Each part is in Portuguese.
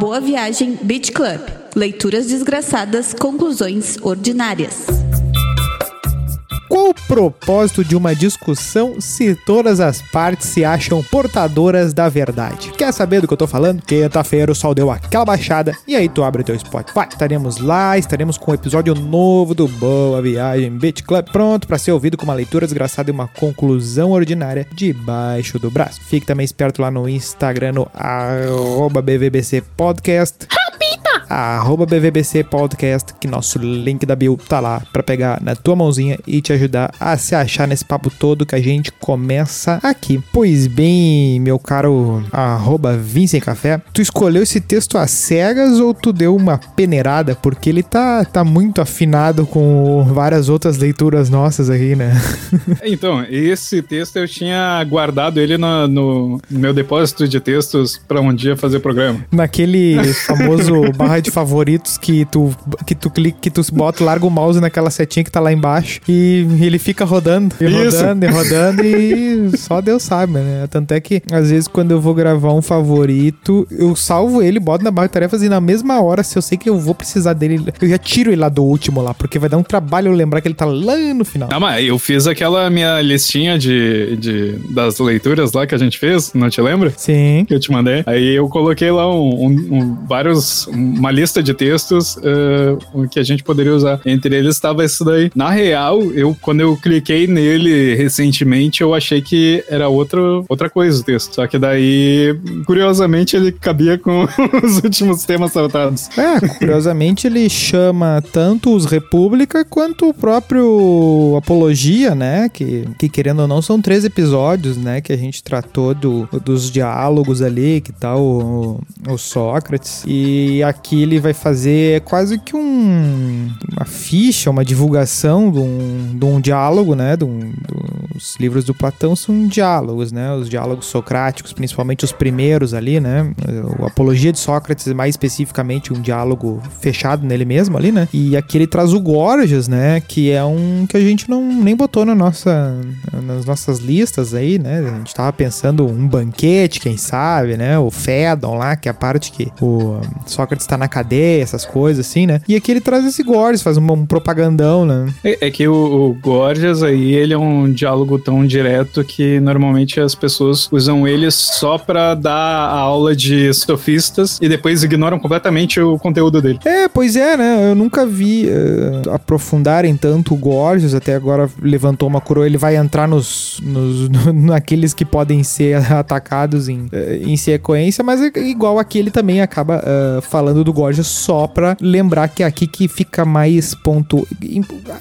Boa Viagem Beach Club. Leituras desgraçadas, conclusões ordinárias. Propósito de uma discussão se todas as partes se acham portadoras da verdade? Quer saber do que eu tô falando? Quinta-feira o sol deu aquela baixada e aí tu abre teu Spotify. Estaremos lá, estaremos com um episódio novo do Boa Viagem Beach Club pronto para ser ouvido com uma leitura desgraçada e uma conclusão ordinária debaixo do braço. Fique também esperto lá no Instagram no BVBC Podcast arroba BVBC Podcast, que nosso link da bio tá lá pra pegar na tua mãozinha e te ajudar a se achar nesse papo todo que a gente começa aqui. Pois bem, meu caro arroba Vincent Café, tu escolheu esse texto às cegas ou tu deu uma peneirada? Porque ele tá, tá muito afinado com várias outras leituras nossas aqui, né? então, esse texto eu tinha guardado ele no, no meu depósito de textos para um dia fazer programa. Naquele famoso barra de favoritos que tu que tu clica, que tu bota, larga o mouse naquela setinha que tá lá embaixo e ele fica rodando, e Isso. rodando, e rodando e só Deus sabe, né? Tanto é que às vezes quando eu vou gravar um favorito, eu salvo ele, boto na barra de tarefas e na mesma hora, se eu sei que eu vou precisar dele, eu já tiro ele lá do último lá, porque vai dar um trabalho eu lembrar que ele tá lá no final. Ah, mas eu fiz aquela minha listinha de, de das leituras lá que a gente fez, não te lembra? Sim. Que eu te mandei. Aí eu coloquei lá um, um- um- vários, uma lista de textos eh, que a gente poderia usar. Entre eles estava isso daí. Na real, eu quando eu cliquei nele recentemente, eu achei que era outro, outra coisa o texto. Só que daí, curiosamente, ele cabia com os últimos temas tratados. É, curiosamente ele chama tanto os República quanto o próprio Apologia, né? Que, que querendo ou não são três episódios, né? Que a gente tratou do, dos diálogos ali, que tá o, o Sócrates. E aqui ele vai fazer quase que um, uma ficha, uma divulgação de um, de um diálogo, né? De um- dos livros do Platão são diálogos, né? Os diálogos socráticos, principalmente os primeiros ali, né? O Apologia de Sócrates, mais especificamente, um diálogo fechado nele mesmo ali, né? E aqui ele traz o Gorgias, né? Que é um que a gente não nem botou na nossa, nas nossas listas aí, né? A gente tava pensando um banquete, quem sabe, né? O Fédon lá, que é a parte que o Sócrates tá na cadeia, essas coisas assim, né? E aqui ele traz esse Gorgias, faz um, um propagandão, né? É, é que o, o Gorgias aí, ele é um diálogo tão direto que normalmente as pessoas usam ele só pra dar a aula de sofistas e depois ignoram completamente o conteúdo dele. É, pois é, né? Eu nunca vi eh, aprofundarem tanto o Gorgias, até agora levantou uma coroa, ele vai entrar nos, nos naqueles que podem ser atacados em, eh, em sequência, mas é igual aqui ele também acaba eh, falando do Gorgias só pra lembrar que é aqui que fica mais ponto...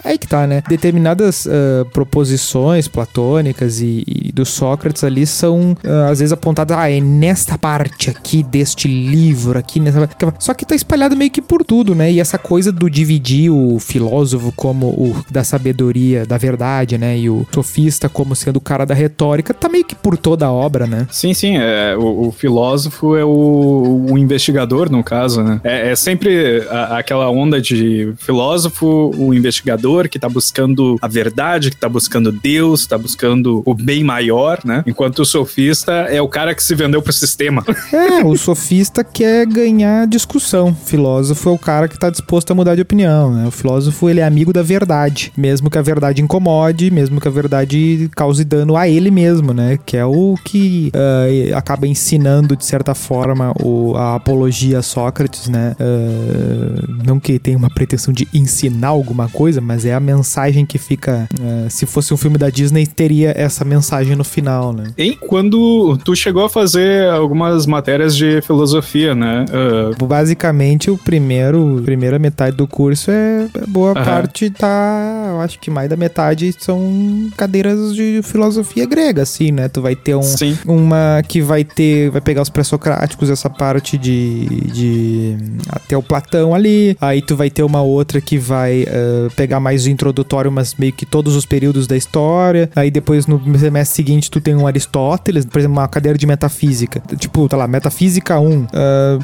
Aí que tá, né? Determinadas eh, proposições platônicas e, e do Sócrates ali são eh, às vezes apontadas, ah, é nesta parte aqui deste livro, aqui nessa... Só que tá espalhado meio que por tudo, né? E essa coisa do dividir o filósofo como o da sabedoria, da verdade, né? E o sofista como sendo o cara da retórica, tá meio que por toda a obra, né? Sim, sim, é, o, o filósofo é o, o investigador, no caso, né? É, é sempre a- aquela onda de filósofo, o investigador que tá buscando a verdade, que tá buscando Deus, tá buscando o bem maior, né? Enquanto o sofista é o cara que se vendeu pro sistema. É, o sofista quer ganhar discussão. O filósofo é o cara que tá disposto a mudar de opinião, né? O filósofo, ele é amigo da verdade. Mesmo que a verdade incomode, mesmo que a verdade cause dano a ele mesmo, né? Que é o que ah, acaba ensinando, de certa forma, o, a apologia a Sócrates, né? Ah, não que tenha uma pretensão de ensinar alguma coisa, mas é a mensagem que fica... ah, se fosse um filme da Disney, teria essa mensagem no final, né? E quando tu chegou a fazer algumas matérias de filosofia, né? Ah, Basicamente, o primeiro, primeira metade do curso é é boa Aham. parte tá, eu acho que mais da metade são cadeiras de filosofia grega, assim, né? Tu vai ter um, sim. uma que vai ter, vai pegar os pré-socráticos, essa parte de, de até o Platão ali. Aí tu vai ter uma outra que vai eh, pegar mais o introdutório, mas meio que todos os períodos da história. aí depois no semestre seguinte tu tem um Aristóteles, por exemplo, uma cadeira de metafísica. Tipo, tá lá, metafísica 1. Uh,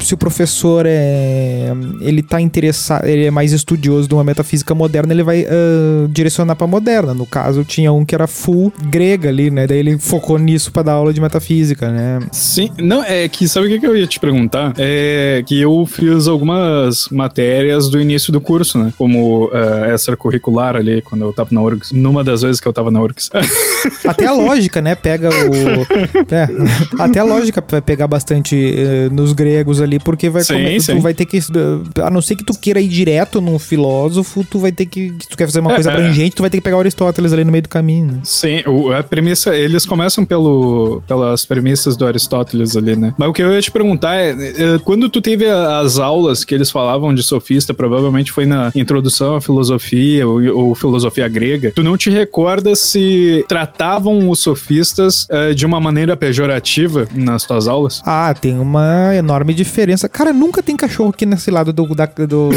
se o professor é. Ele tá interessado, ele é mais estudioso de uma metafísica moderna, ele vai uh, direcionar pra moderna. No caso, tinha um que era full grega ali, né? Daí ele focou nisso pra dar aula de metafísica, né? Sim, não, é que sabe o que eu ia te perguntar? É que eu fiz algumas matérias do início do curso, né? Como uh, extracurricular ali, quando eu tava na URGS. Numa das vezes que eu tava na URGS. Até a lógica, né? Pega o. É, até a lógica vai pegar bastante uh, nos gregos ali, porque vai, sim, sim. tu vai ter que. A não ser que tu queira ir direto num filósofo, tu vai ter que. Se tu quer fazer uma é, coisa é. abrangente, tu vai ter que pegar Aristóteles ali no meio do caminho. Né? Sim, o, a premissa, eles começam pelo, pelas premissas do Aristóteles ali, né? Mas o que eu ia te perguntar é, é quando tu teve as aulas que eles falavam de sofista, provavelmente foi na introdução à filosofia ou, ou filosofia grega, tu não te recorda se tratavam os sofistas uh, de uma maneira pejorativa nas tuas aulas? Ah, tem uma enorme diferença. Cara, nunca tem cachorro aqui nesse lado do, da, do, do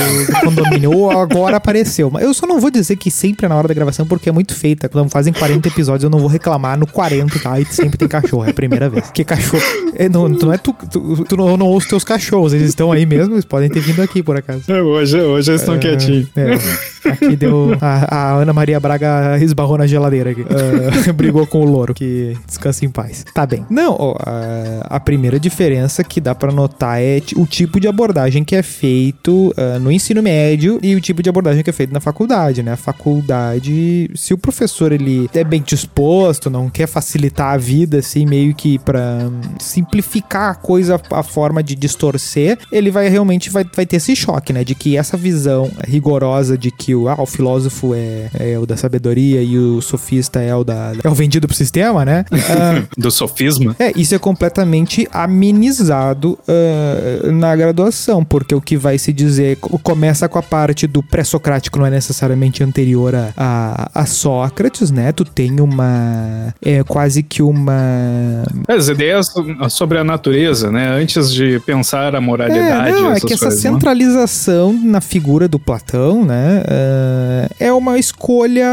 condomínio, ou agora apareceu. Mas eu só não vou dizer que sempre é na hora da gravação, porque é muito feita. Quando fazem 40 episódios, eu não vou reclamar no 40, tá? E sempre tem cachorro, é a primeira vez. Porque cachorro. É, não, não é tu, tu, tu não, não ouve os teus cachorros, eles estão aí mesmo, eles podem ter vindo aqui por acaso. É, hoje, hoje eles estão é, quietinhos. É, aqui deu. A, a, Ana Maria Braga esbarrou na geladeira aqui. Uh, brigou com o louro, que descansa em paz. Tá bem. Não, ó, a, a, primeira diferença que dá para notar é o tipo de abordagem que é feito uh, no ensino médio e o tipo de abordagem que é feito na faculdade, né? A faculdade, se o professor ele é bem disposto, não quer facilitar a vida, assim, meio que para simplificar a coisa, a forma de distorcer, ele vai realmente vai, vai ter esse choque, né? De que essa visão rigorosa de que o, ah, o filósofo é, é o da sabedoria e o sofista é o da é o vendido pro sistema, né? Uh, Do sofisma. É, isso é completamente amenizado uh, na graduação, porque o que vai se dizer começa com a parte do pré-socrático, não é necessariamente anterior a, a, a, Sócrates, né? Tu tem uma. É quase que uma. As ideias sobre a natureza, né? Antes de pensar a moralidade. É, não, é que essa coisas, centralização não? na figura do Platão, né? Uh, é uma escolha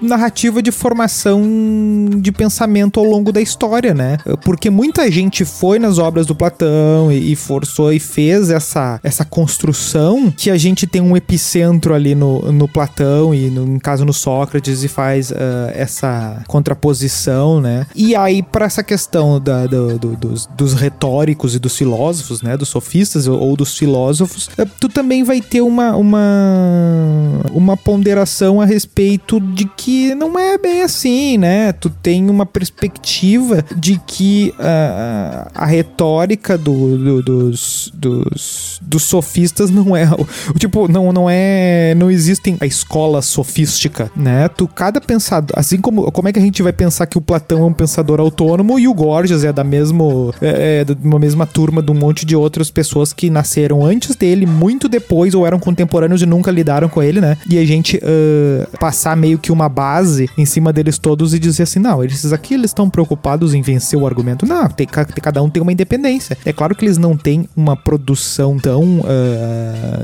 narrativa de formação de pensamento ao longo da história, né? Porque muita gente foi nas obras do Platão e, e forçou e fez essa, essa construção que a gente tem um epicentro ali no, no Platão e, no, caso, no Sócrates e faz uh, essa contraposição, né? E aí, para essa questão da, do, do, dos, dos retóricos e dos filósofos, né? Dos sofistas ou, ou dos filósofos, uh, tu também vai ter uma, uma, uma ponderação a respeito de que não é bem assim, né? Tu tem uma perspectiva de que uh, a retórica do, do, dos, dos, dos sofistas não é. Tipo, não, não é. Não existem a escola sofística, né? Tu, cada pensador. Assim como. Como é que a gente vai pensar que o Platão é um pensador autônomo e o Gorgias é da mesmo. É, é da mesma turma de um monte de outras pessoas que nasceram antes dele, muito depois, ou eram contemporâneos e nunca lidaram com ele, né? E a gente uh, passar meio que uma base em cima deles todos e dizer assim: não, esses aqui eles estão preocupados em vencer o argumento. Não, tem, cada um tem uma independência. É claro que eles não têm uma produção tão uh,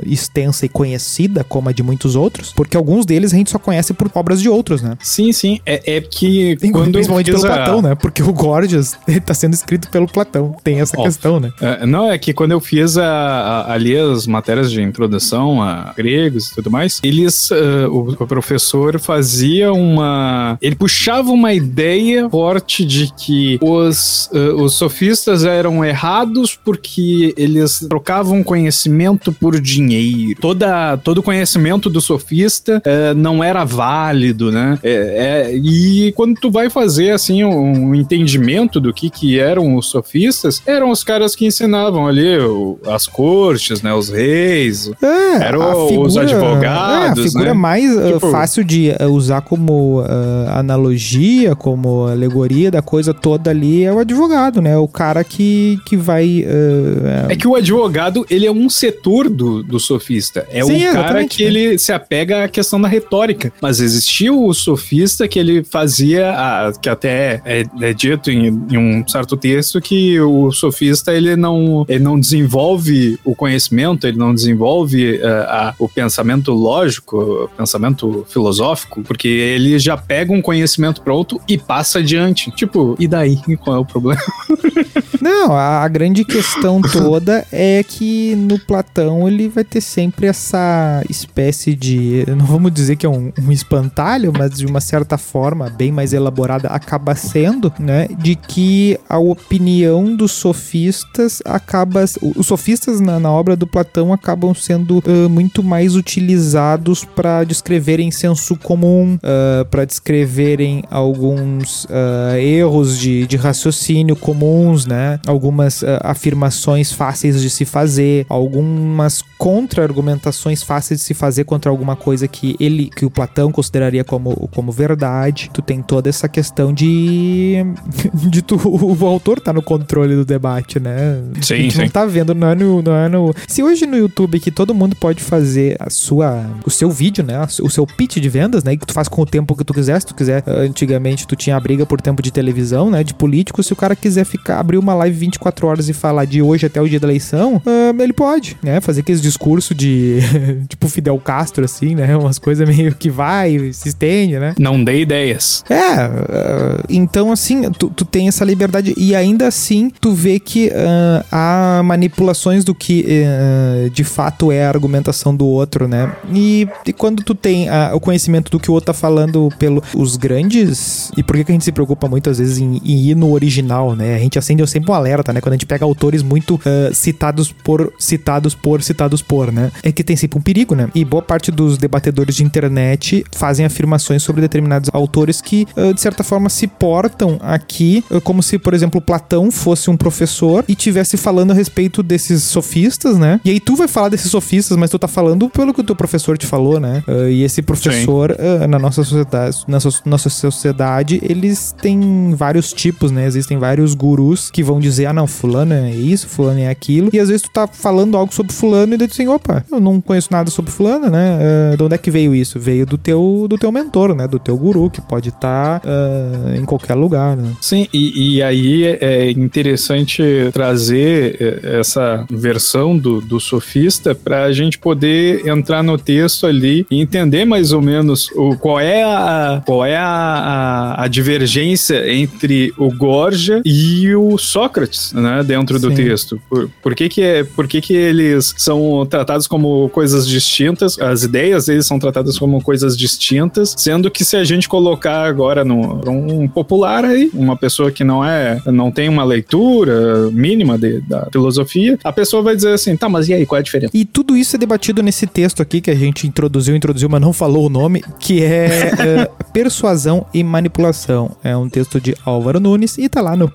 extensa e conhecida como a de muitos outros, porque alguns deles a gente só conhece por obras de outros, né? Sim, sim. É, é que. Quando Principalmente pelo a... Platão, né? Porque o Gorgias ele tá sendo escrito pelo Platão. Tem essa questão, né? É, não, é que quando eu fiz a, a, ali as matérias de introdução a gregos e tudo mais, eles. Uh, o, o professor fazia uma. Ele puxava uma ideia forte de que os, uh, os sofistas eram errados porque eles trocavam conhecimento por dinheiro. Toda, todo conhecimento do sofista uh, não era válido, né? É, é, e quando tu vai fazer assim um, um entendimento do que, que eram os sofistas, eram os caras que ensinavam ali o, as cortes, né? Os reis, é, eram os advogados. É, a figura né? mais tipo, fácil de usar como uh, analogia, como alegoria da coisa toda ali é o advogado, né? O cara que, que vai. Uh, é que o advogado, ele é um setor do, do sofista. É Sim, o cara que né? ele se apega à questão da retórica. Mas existiu o sofista que ele fazia, a, que até é, é dito em, em, um certo texto, que o sofista ele não, ele não desenvolve o conhecimento, ele não desenvolve uh, a, o pensamento lógico, o pensamento filosófico, porque ele já pega um conhecimento pronto e passa adiante. Tipo, e daí? Qual é o problema? Não, a, a grande questão toda é que no Platão ele vai ter sempre essa espécie de. Não vamos dizer que é um, um espantalho, mas de uma certa forma, bem mais elaborada, acaba sendo, né? De que a opinião dos sofistas acaba. Os sofistas na, na obra do Platão acabam sendo uh, muito mais utilizados para descreverem senso comum, uh, para descreverem alguns uh, erros de, de raciocínio comuns, né? Algumas afirmações fáceis de se fazer, algumas contra-argumentações fáceis de se fazer contra alguma coisa que ele, que o Platão consideraria como, como verdade. Tu tem toda essa questão de. de tu, o autor tá no controle do debate, né? Sim, sim. não tá vendo, não é, no, não é no. Se hoje no YouTube que todo mundo pode fazer a sua. o seu vídeo, né? O seu pitch de vendas, né? Que tu faz com o tempo que tu quiser. Se tu quiser, antigamente tu tinha a briga por tempo de televisão, né? De político. Se o cara quiser ficar, abrir uma live 24 horas e falar de hoje até o dia da eleição, uh, ele pode, né? Fazer aqueles discurso de. tipo Fidel Castro, assim, né? Umas coisas meio que vai, se estende, né? Não dê ideias. É, uh, então assim, tu, tu tem essa liberdade e ainda assim tu vê que uh, há manipulações do que uh, de fato é a argumentação do outro, né? E, e quando tu tem o conhecimento do que o outro tá falando pelos grandes. E por que, que a gente se preocupa muitas vezes em, em, ir no original, né? A gente acende sempre alerta, né? Quando a gente pega autores muito citados por citados por citados por, né? É que tem sempre um perigo, né? E boa parte dos debatedores de internet fazem afirmações sobre determinados autores que, uh, de certa forma, se portam aqui uh, como se, por exemplo, Platão fosse um professor e tivesse falando a respeito desses sofistas, né? E aí tu vai falar desses sofistas, mas tu tá falando pelo que o teu professor te falou, né? Uh, e esse professor, na nossa sociedade, na so nossa sociedade, eles têm vários tipos, né? Existem vários gurus que vão dizer, ah, não, fulano é isso, fulano é aquilo. E às vezes tu tá falando algo sobre fulano e daí tu assim, opa, eu não conheço nada sobre fulano, né? Uh, de onde é que veio isso? Veio do teu, do teu mentor, né? Do teu guru, que pode estar tá, uh, em qualquer lugar, né? Sim, e, e aí é interessante trazer eh, essa versão do, do sofista para a gente poder entrar no texto ali e entender mais ou menos o, qual é a, qual é a, a, a divergência entre o Gorgia e o Sócrates, né? Dentro do Sim. texto. Por, por, que que, é, por que que eles são tratados como coisas distintas, as ideias deles são tratadas como coisas distintas, sendo que se a gente colocar agora no um popular aí, uma pessoa que não é, não tem uma leitura mínima de, da filosofia, a pessoa vai dizer assim, tá, mas e aí, qual é a diferença? E tudo isso é debatido nesse texto aqui que a gente introduziu, introduziu, mas não falou o nome, que é, é Persuasão e Manipulação. É um texto de Álvaro Nunes e tá lá no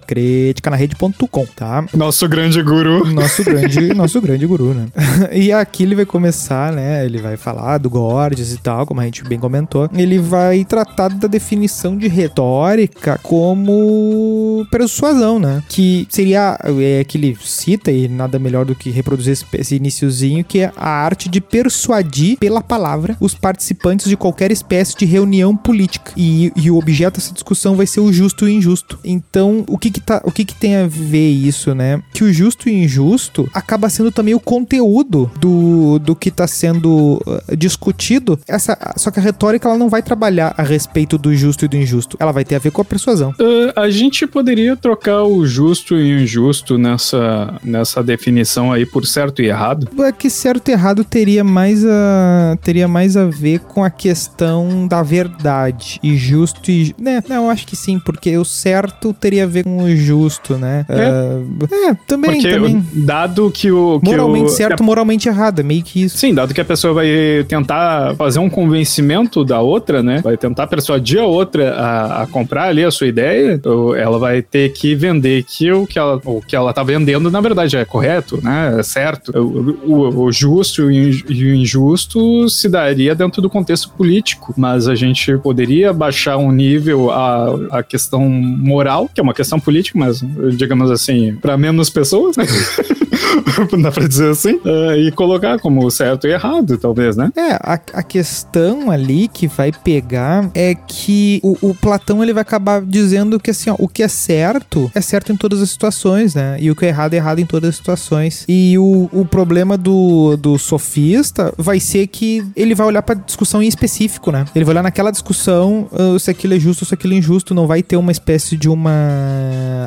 criticanarrede.com, tá? Nosso grande guru. Nosso grande, nosso grande guru, né? e aqui ele vai começar, né? Ele vai falar do Gorgias e tal, como a gente bem comentou. Ele vai tratar da definição de retórica como persuasão, né? Que seria é, que ele cita, e nada melhor do que reproduzir esse, esse iniciozinho, que é a arte de persuadir pela palavra os participantes de qualquer espécie de reunião política. E, e o objeto dessa discussão vai ser o justo e o injusto. Então, o que que, tá, o que que tem a ver isso, né? Que o justo e o injusto acaba sendo também o conteúdo do, do que está sendo uh, discutido. Essa, só que a retórica ela não vai trabalhar a respeito do justo e do injusto. Ela vai ter a ver com a persuasão. Uh, a gente poderia trocar o justo e o injusto nessa, nessa definição aí por certo e errado? É que certo e errado teria mais a, teria mais a ver com a questão da verdade. E justo e. Né, não, eu acho que sim, porque o certo teria a ver com o justo, né? É, uh, é também. Porque também. dado que o. Que moralmente o, certo, moralmente errado. É meio que isso. Sim, dado que a pessoa vai tentar fazer um convencimento da outra, né? Vai tentar persuadir a outra a, a comprar ali a sua ideia, ela vai ter que vender que o que ela, o que ela tá vendendo, na verdade, é correto, né? É certo. O, o, o justo e o injusto se daria dentro do contexto político, mas a gente poderia baixar um nível a, a questão moral, que é uma questão política, mas digamos assim, para menos pessoas, né? dá pra dizer assim, uh, e colocar como certo e errado, talvez, né? É, a, a questão ali que vai pegar é que o, o, Platão ele vai acabar dizendo que assim, ó, o que é certo é certo em todas as situações, né? E o que é errado é errado em todas as situações. E o, o problema do, do sofista vai ser que ele vai olhar pra discussão em específico, né? Ele vai olhar naquela discussão uh, se aquilo é justo ou se aquilo é injusto, não vai ter uma espécie de uma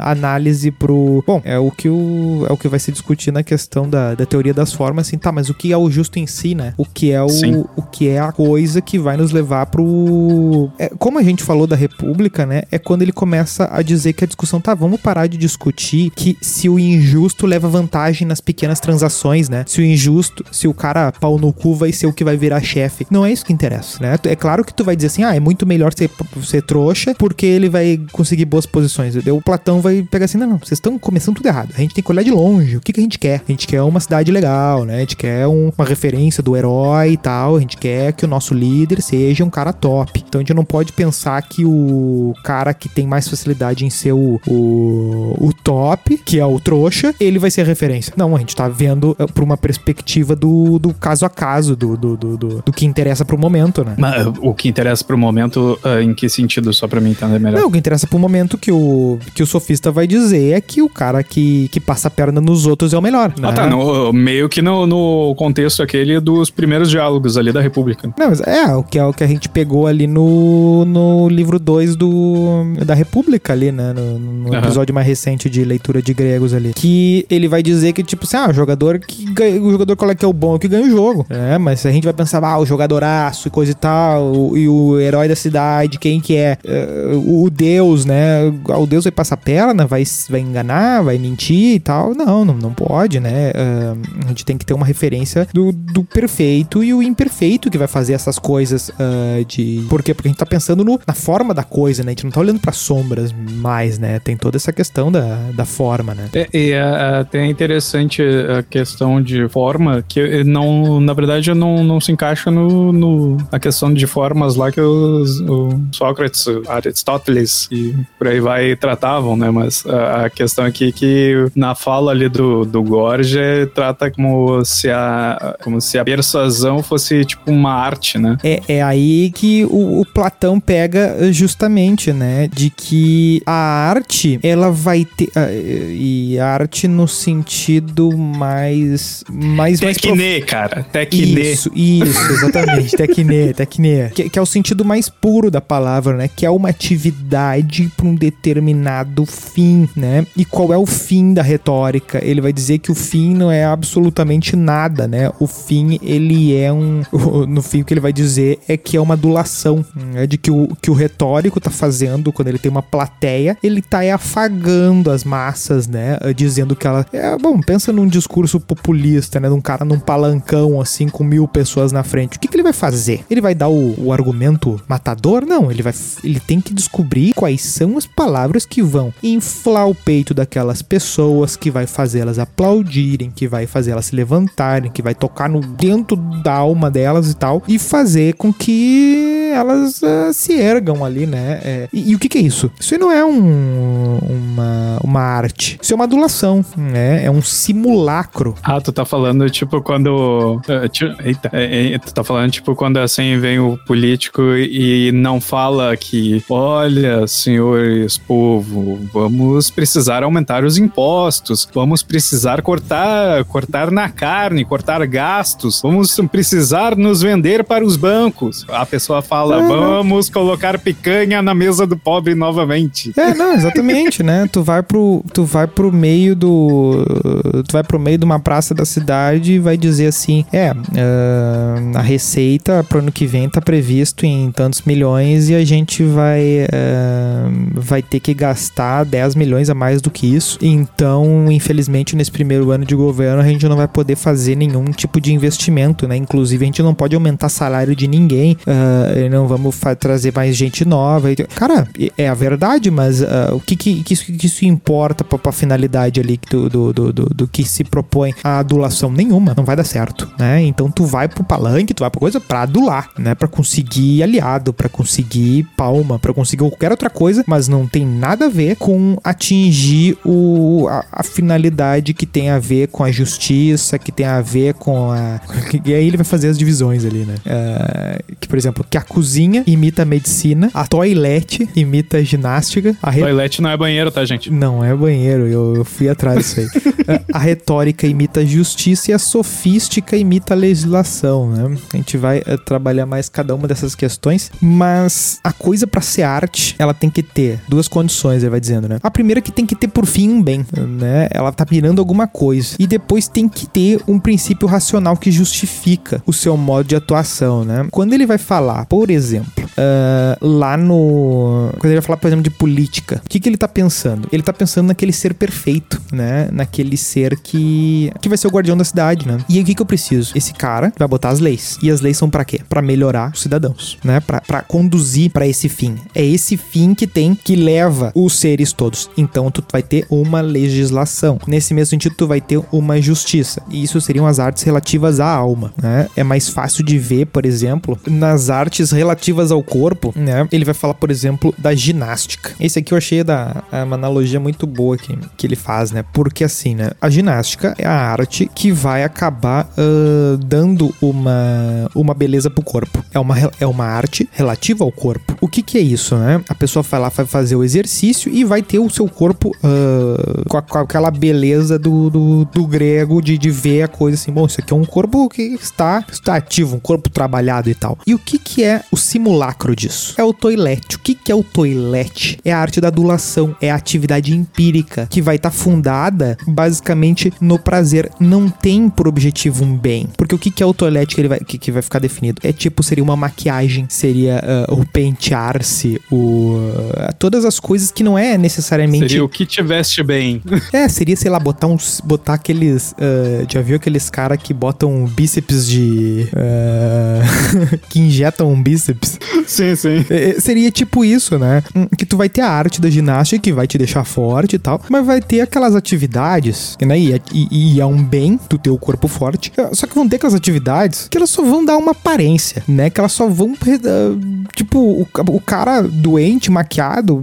análise pro. Bom, é o que, o, é o que vai se discutir na questão da, da teoria das formas, assim, tá, mas o que é o justo em si, né? O que é o, o que é a coisa que vai nos levar pro. É, como a gente falou da República, né? É quando ele começa a dizer que a discussão, tá, vamos parar de discutir que se o injusto leva vantagem nas pequenas transações, né? Se o injusto, se o cara pau no cu vai ser o que vai virar chefe. Não é isso que interessa, né? É claro que tu vai dizer assim, ah, é muito melhor ser, ser trouxa porque ele vai conseguir boas posições. O Platão vai pegar assim, não, não, vocês estão começando tudo errado. A gente tem que olhar de longe. O que, que a gente quer? A gente quer uma cidade legal, né? A gente quer um, uma referência do herói e tal. A gente quer que o nosso líder seja um cara top. Então a gente não pode pensar que o cara que tem mais facilidade em ser o, o, o top, que é o trouxa, ele vai ser a referência. Não, a gente tá vendo eh, por uma perspectiva do, do caso a caso, do, do, do, do, que interessa pro momento, né? Mas, o que interessa pro momento, uh, em que sentido? Só pra mim entender melhor. Não, o que interessa pro momento que o, que o sofista vai dizer é que o cara que, que passa a perna nos outros é o melhor. Né? Ah, tá. No, meio que no, no contexto aquele dos primeiros diálogos ali da República. Não, mas é, o que é o que a gente pegou ali no, no livro 2 do da República ali, né? No, no uhum. episódio mais recente de leitura de gregos ali. Que ele vai dizer que, tipo assim, ah, o jogador que ganha, o jogador qual é que é o bom é que ganha o jogo. É, mas se a gente vai pensar, ah, o jogadoraço e coisa e tal, e o herói da cidade, quem que é? Uh, o deus, né? O deus vai passar perna, vai, vai enganar, vai mentir e tal. Não, não, não pode, né? Uh, a gente tem que ter uma referência do, do perfeito e o imperfeito que vai fazer essas coisas uh, de. Por quê? Porque a gente tá pensando no, na forma da coisa, né? A gente não tá olhando para sombras mais, né? Tem toda essa questão da, da forma, né? É, e é, é até interessante a questão de forma, que não, na verdade, não, não se encaixa no, no a questão de formas lá que o Sócrates, Aristóteles e por aí vai tratavam, né? Mas a, a questão aqui é que na fala ali do, do Gorge trata como se a como se a persuasão fosse tipo uma arte, né? É, é aí que o, o Platão pega justamente, né? De que a arte, ela vai ter. E a arte no sentido mais. mais Tecne, mais cara. Tecne. Isso, isso, exatamente. tecne, tecne. Que, que é o sentido mais puro da palavra, né? Que é uma atividade para um determinado fim, né? E qual é o fim da retórica? Ele vai dizer que o fim não é absolutamente nada, né? O fim, ele é um. No fim, o que ele vai dizer é que é uma adulação, né? De que o, que o retórico tá fazendo quando ele tem uma plateia, ele tá afagando as massas, né? Dizendo que ela. É, bom, pensa num discurso populista, né? De um cara num palancão, assim, com mil pessoas na frente. O que, que ele vai fazer? Ele vai dar o, o argumento matador? Não, ele vai. Ele tem que descobrir quais são as palavras que vão inflar o peito daquelas pessoas, que vai fazê-las aplaudirem, que vai fazer elas se levantarem, que vai tocar no dentro da alma delas e tal, e fazer com que elas uh, se ergam ali, né? É, e, e, o que, que, é isso? Isso não é um, uma, uma arte, isso é uma adulação, né? É um simulacro. Ah, tu tá falando tipo quando. Uh, eita, é, é, tu tá falando tipo quando assim vem o político e não fala que, olha, senhores, povo, vamos precisar aumentar os impostos, vamos precisar cortar, cortar na carne, cortar gastos, vamos precisar nos vender para os bancos. A pessoa fala, vamos colocar picanha na mesa do pobre novamente. É, não, exatamente, né? Tu vai pro, tu vai pro meio do, tu vai pro meio de uma praça da cidade e vai dizer assim, é, uh, a receita pro ano que vem tá previsto em tantos milhões e a gente vai, uh, vai ter que gastar 10 milhões a mais do que isso. Então, infelizmente, nesse primeiro ano de governo, a gente não vai poder fazer nenhum tipo de investimento, né? Inclusive, a gente não pode aumentar salário de ninguém, uh, não vamos trazer mais gente nova. Cara, é a verdade, mas uh, o que, que, que, isso, que isso importa? pra finalidade ali do, do, do, do, do que se propõe a adulação nenhuma, não vai dar certo, né? Então tu vai pro palanque, tu vai pra coisa pra adular, né? Pra conseguir aliado, pra conseguir palma, pra conseguir qualquer outra coisa, mas não tem nada a ver com atingir o, a, a finalidade que tem a ver com a justiça, que tem a ver com a. E aí ele vai fazer as divisões ali, né? É, que, por exemplo, que a cozinha imita a medicina, a toilette imita a ginástica, a re... Toilette não é banheiro, tá, gente? Não é banheiro, eu, eu fui atrás disso aí. a retórica imita a justiça e a sofística imita a legislação, né? A gente vai uh, trabalhar mais cada uma dessas questões, mas a coisa para ser arte, ela tem que ter duas condições, ele vai dizendo, né? A primeira é que tem que ter por fim um bem, né? Ela tá mirando alguma coisa. E depois tem que ter um princípio racional que justifica o seu modo de atuação, né? Quando ele vai falar, por exemplo, uh, lá no. Quando ele vai falar, por exemplo, de política, o que, que ele tá pensando? Ele tá pensando naquele ser perfeito, né? Naquele ser que. que vai ser o guardião da cidade, né? E aí o que, que eu preciso? Esse cara vai botar as leis. E as leis são para quê? Para melhorar os cidadãos, né? Para conduzir para esse fim. É esse fim que tem que leva os seres todos. Então tu vai ter uma legislação. Nesse mesmo sentido, tu vai ter uma justiça. E isso seriam as artes relativas à alma, né? É mais fácil de ver, por exemplo, nas artes relativas ao corpo, né? Ele vai falar, por exemplo, da ginástica. Esse aqui eu achei da, uma analogia muito boa que, que ele faz, né? Porque assim, né? A ginástica é a arte que vai acabar uh, dando uma, uma beleza pro corpo. É uma, é uma arte relativa ao corpo. O que que é isso, né? A pessoa vai lá, vai fazer o exercício e vai ter o seu corpo uh, com, a, com, aquela beleza do, do, do grego de, de ver a coisa assim, bom, isso aqui é um corpo que está, está ativo, um corpo trabalhado e tal. E o que que é o simulacro disso? É o toilette. O que que é o toilette? É a arte da adulação, é a atividade empírica que vai estar tá fundada basicamente no prazer. Não tem por objetivo um bem. Porque o que que é o toilette que ele vai, que, que vai ficar definido? É tipo, seria uma maquiagem, seria uh, o pentear-se, o uh, todas as coisas que não é necessariamente seria o que tiveste bem. É, seria, sei lá, botar uns botar aqueles uh, já viu aqueles cara que botam bíceps de que injetam um bíceps? Sim, sim. É, seria tipo isso, né? Hum, que tu vai ter a arte da ginástica que vai te deixar forte e tal, mas vai ter aquelas atividades, né? E, e, e é um bem tu ter o corpo forte. Só que vão ter aquelas atividades que elas só vão dar uma aparência, né? Que elas só vão. Tipo, o, o cara doente, maquiado,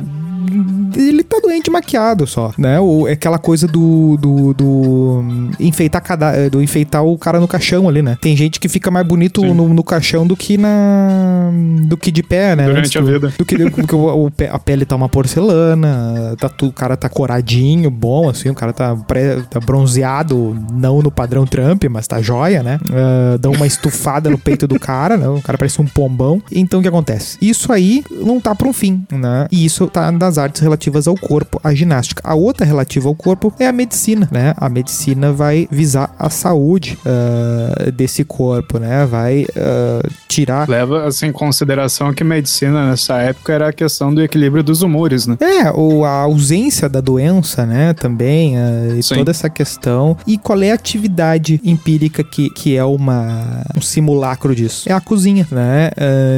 ele tá doente maquiado só, né? Ou é aquela coisa do, do, do enfeitar cada, do enfeitar o cara no caixão ali, né? Tem gente que fica mais bonito no, no, caixão do que na do que de pé, né? Durante a vida. Do que, porque o, o, a pele tá uma porcelana, tá tu, o cara tá coradinho, bom, assim, o cara tá, pré, tá bronzeado, não no padrão Trump, mas tá joia, né? Uh, dão uma estufada no peito do cara, né? O cara parece um pombão. Então o que acontece? Isso aí não tá pra um fim, né? E isso tá das artes relativas ao corpo, a ginástica. A outra relativa ao corpo é a medicina, né? A medicina vai visar a saúde uh, desse corpo, né? Vai uh, tirar. Leva assim, em consideração que medicina nessa época era a questão do equilíbrio dos humores, né? É, ou a ausência da doença, né? Também, uh, e Sim. toda essa questão. E qual é a atividade empírica que, que é uma, um simulacro disso? É a cozinha, né?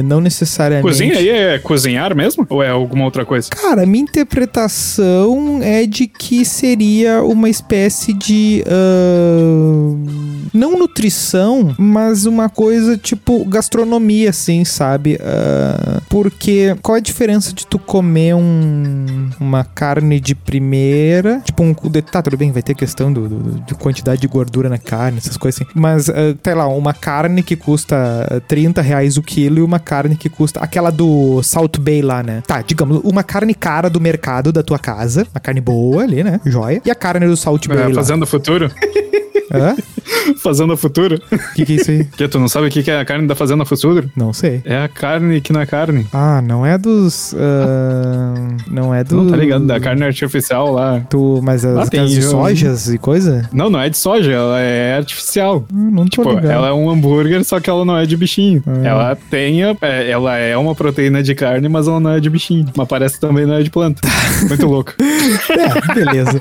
não necessariamente. Cozinha aí é cozinhar mesmo? Ou é alguma outra coisa? Cara, minha interpretação é de que seria uma espécie de. Uh, não nutrição, mas uma coisa tipo gastronomia, assim, sabe? Uh, porque qual a diferença de tu comer um, uma carne de primeira? Tipo, um. Tá, tudo bem, vai ter questão do, do de quantidade de gordura na carne, essas coisas assim. Mas, uh, sei lá, uma carne que custa 30 reais o quilo e uma carne que custa. Aquela do Salt Bay lá, né? Tá, digamos, uma carne cara do mercado da tua casa, uma carne boa ali, né? Joia. E a carne do Salt Bay. É, fazendo futuro? Hã? Fazenda Futuro. O que, que é isso aí? Que tu não sabe o que é a carne da Fazenda Futuro? Não sei. É a carne que não é carne. Ah, não é dos. Uh, não é do. Não tá ligado? Da carne artificial lá. Tu, mas as, tem de sojas e coisa? Não, não é de soja, ela é artificial. Hum, não tô tipo, ligado. ela é um hambúrguer, só que ela não é de bichinho. Ah. Ela tem. A, é, ela é uma proteína de carne, mas ela não é de bichinho. Mas parece também não é de planta. Muito louco. é, beleza.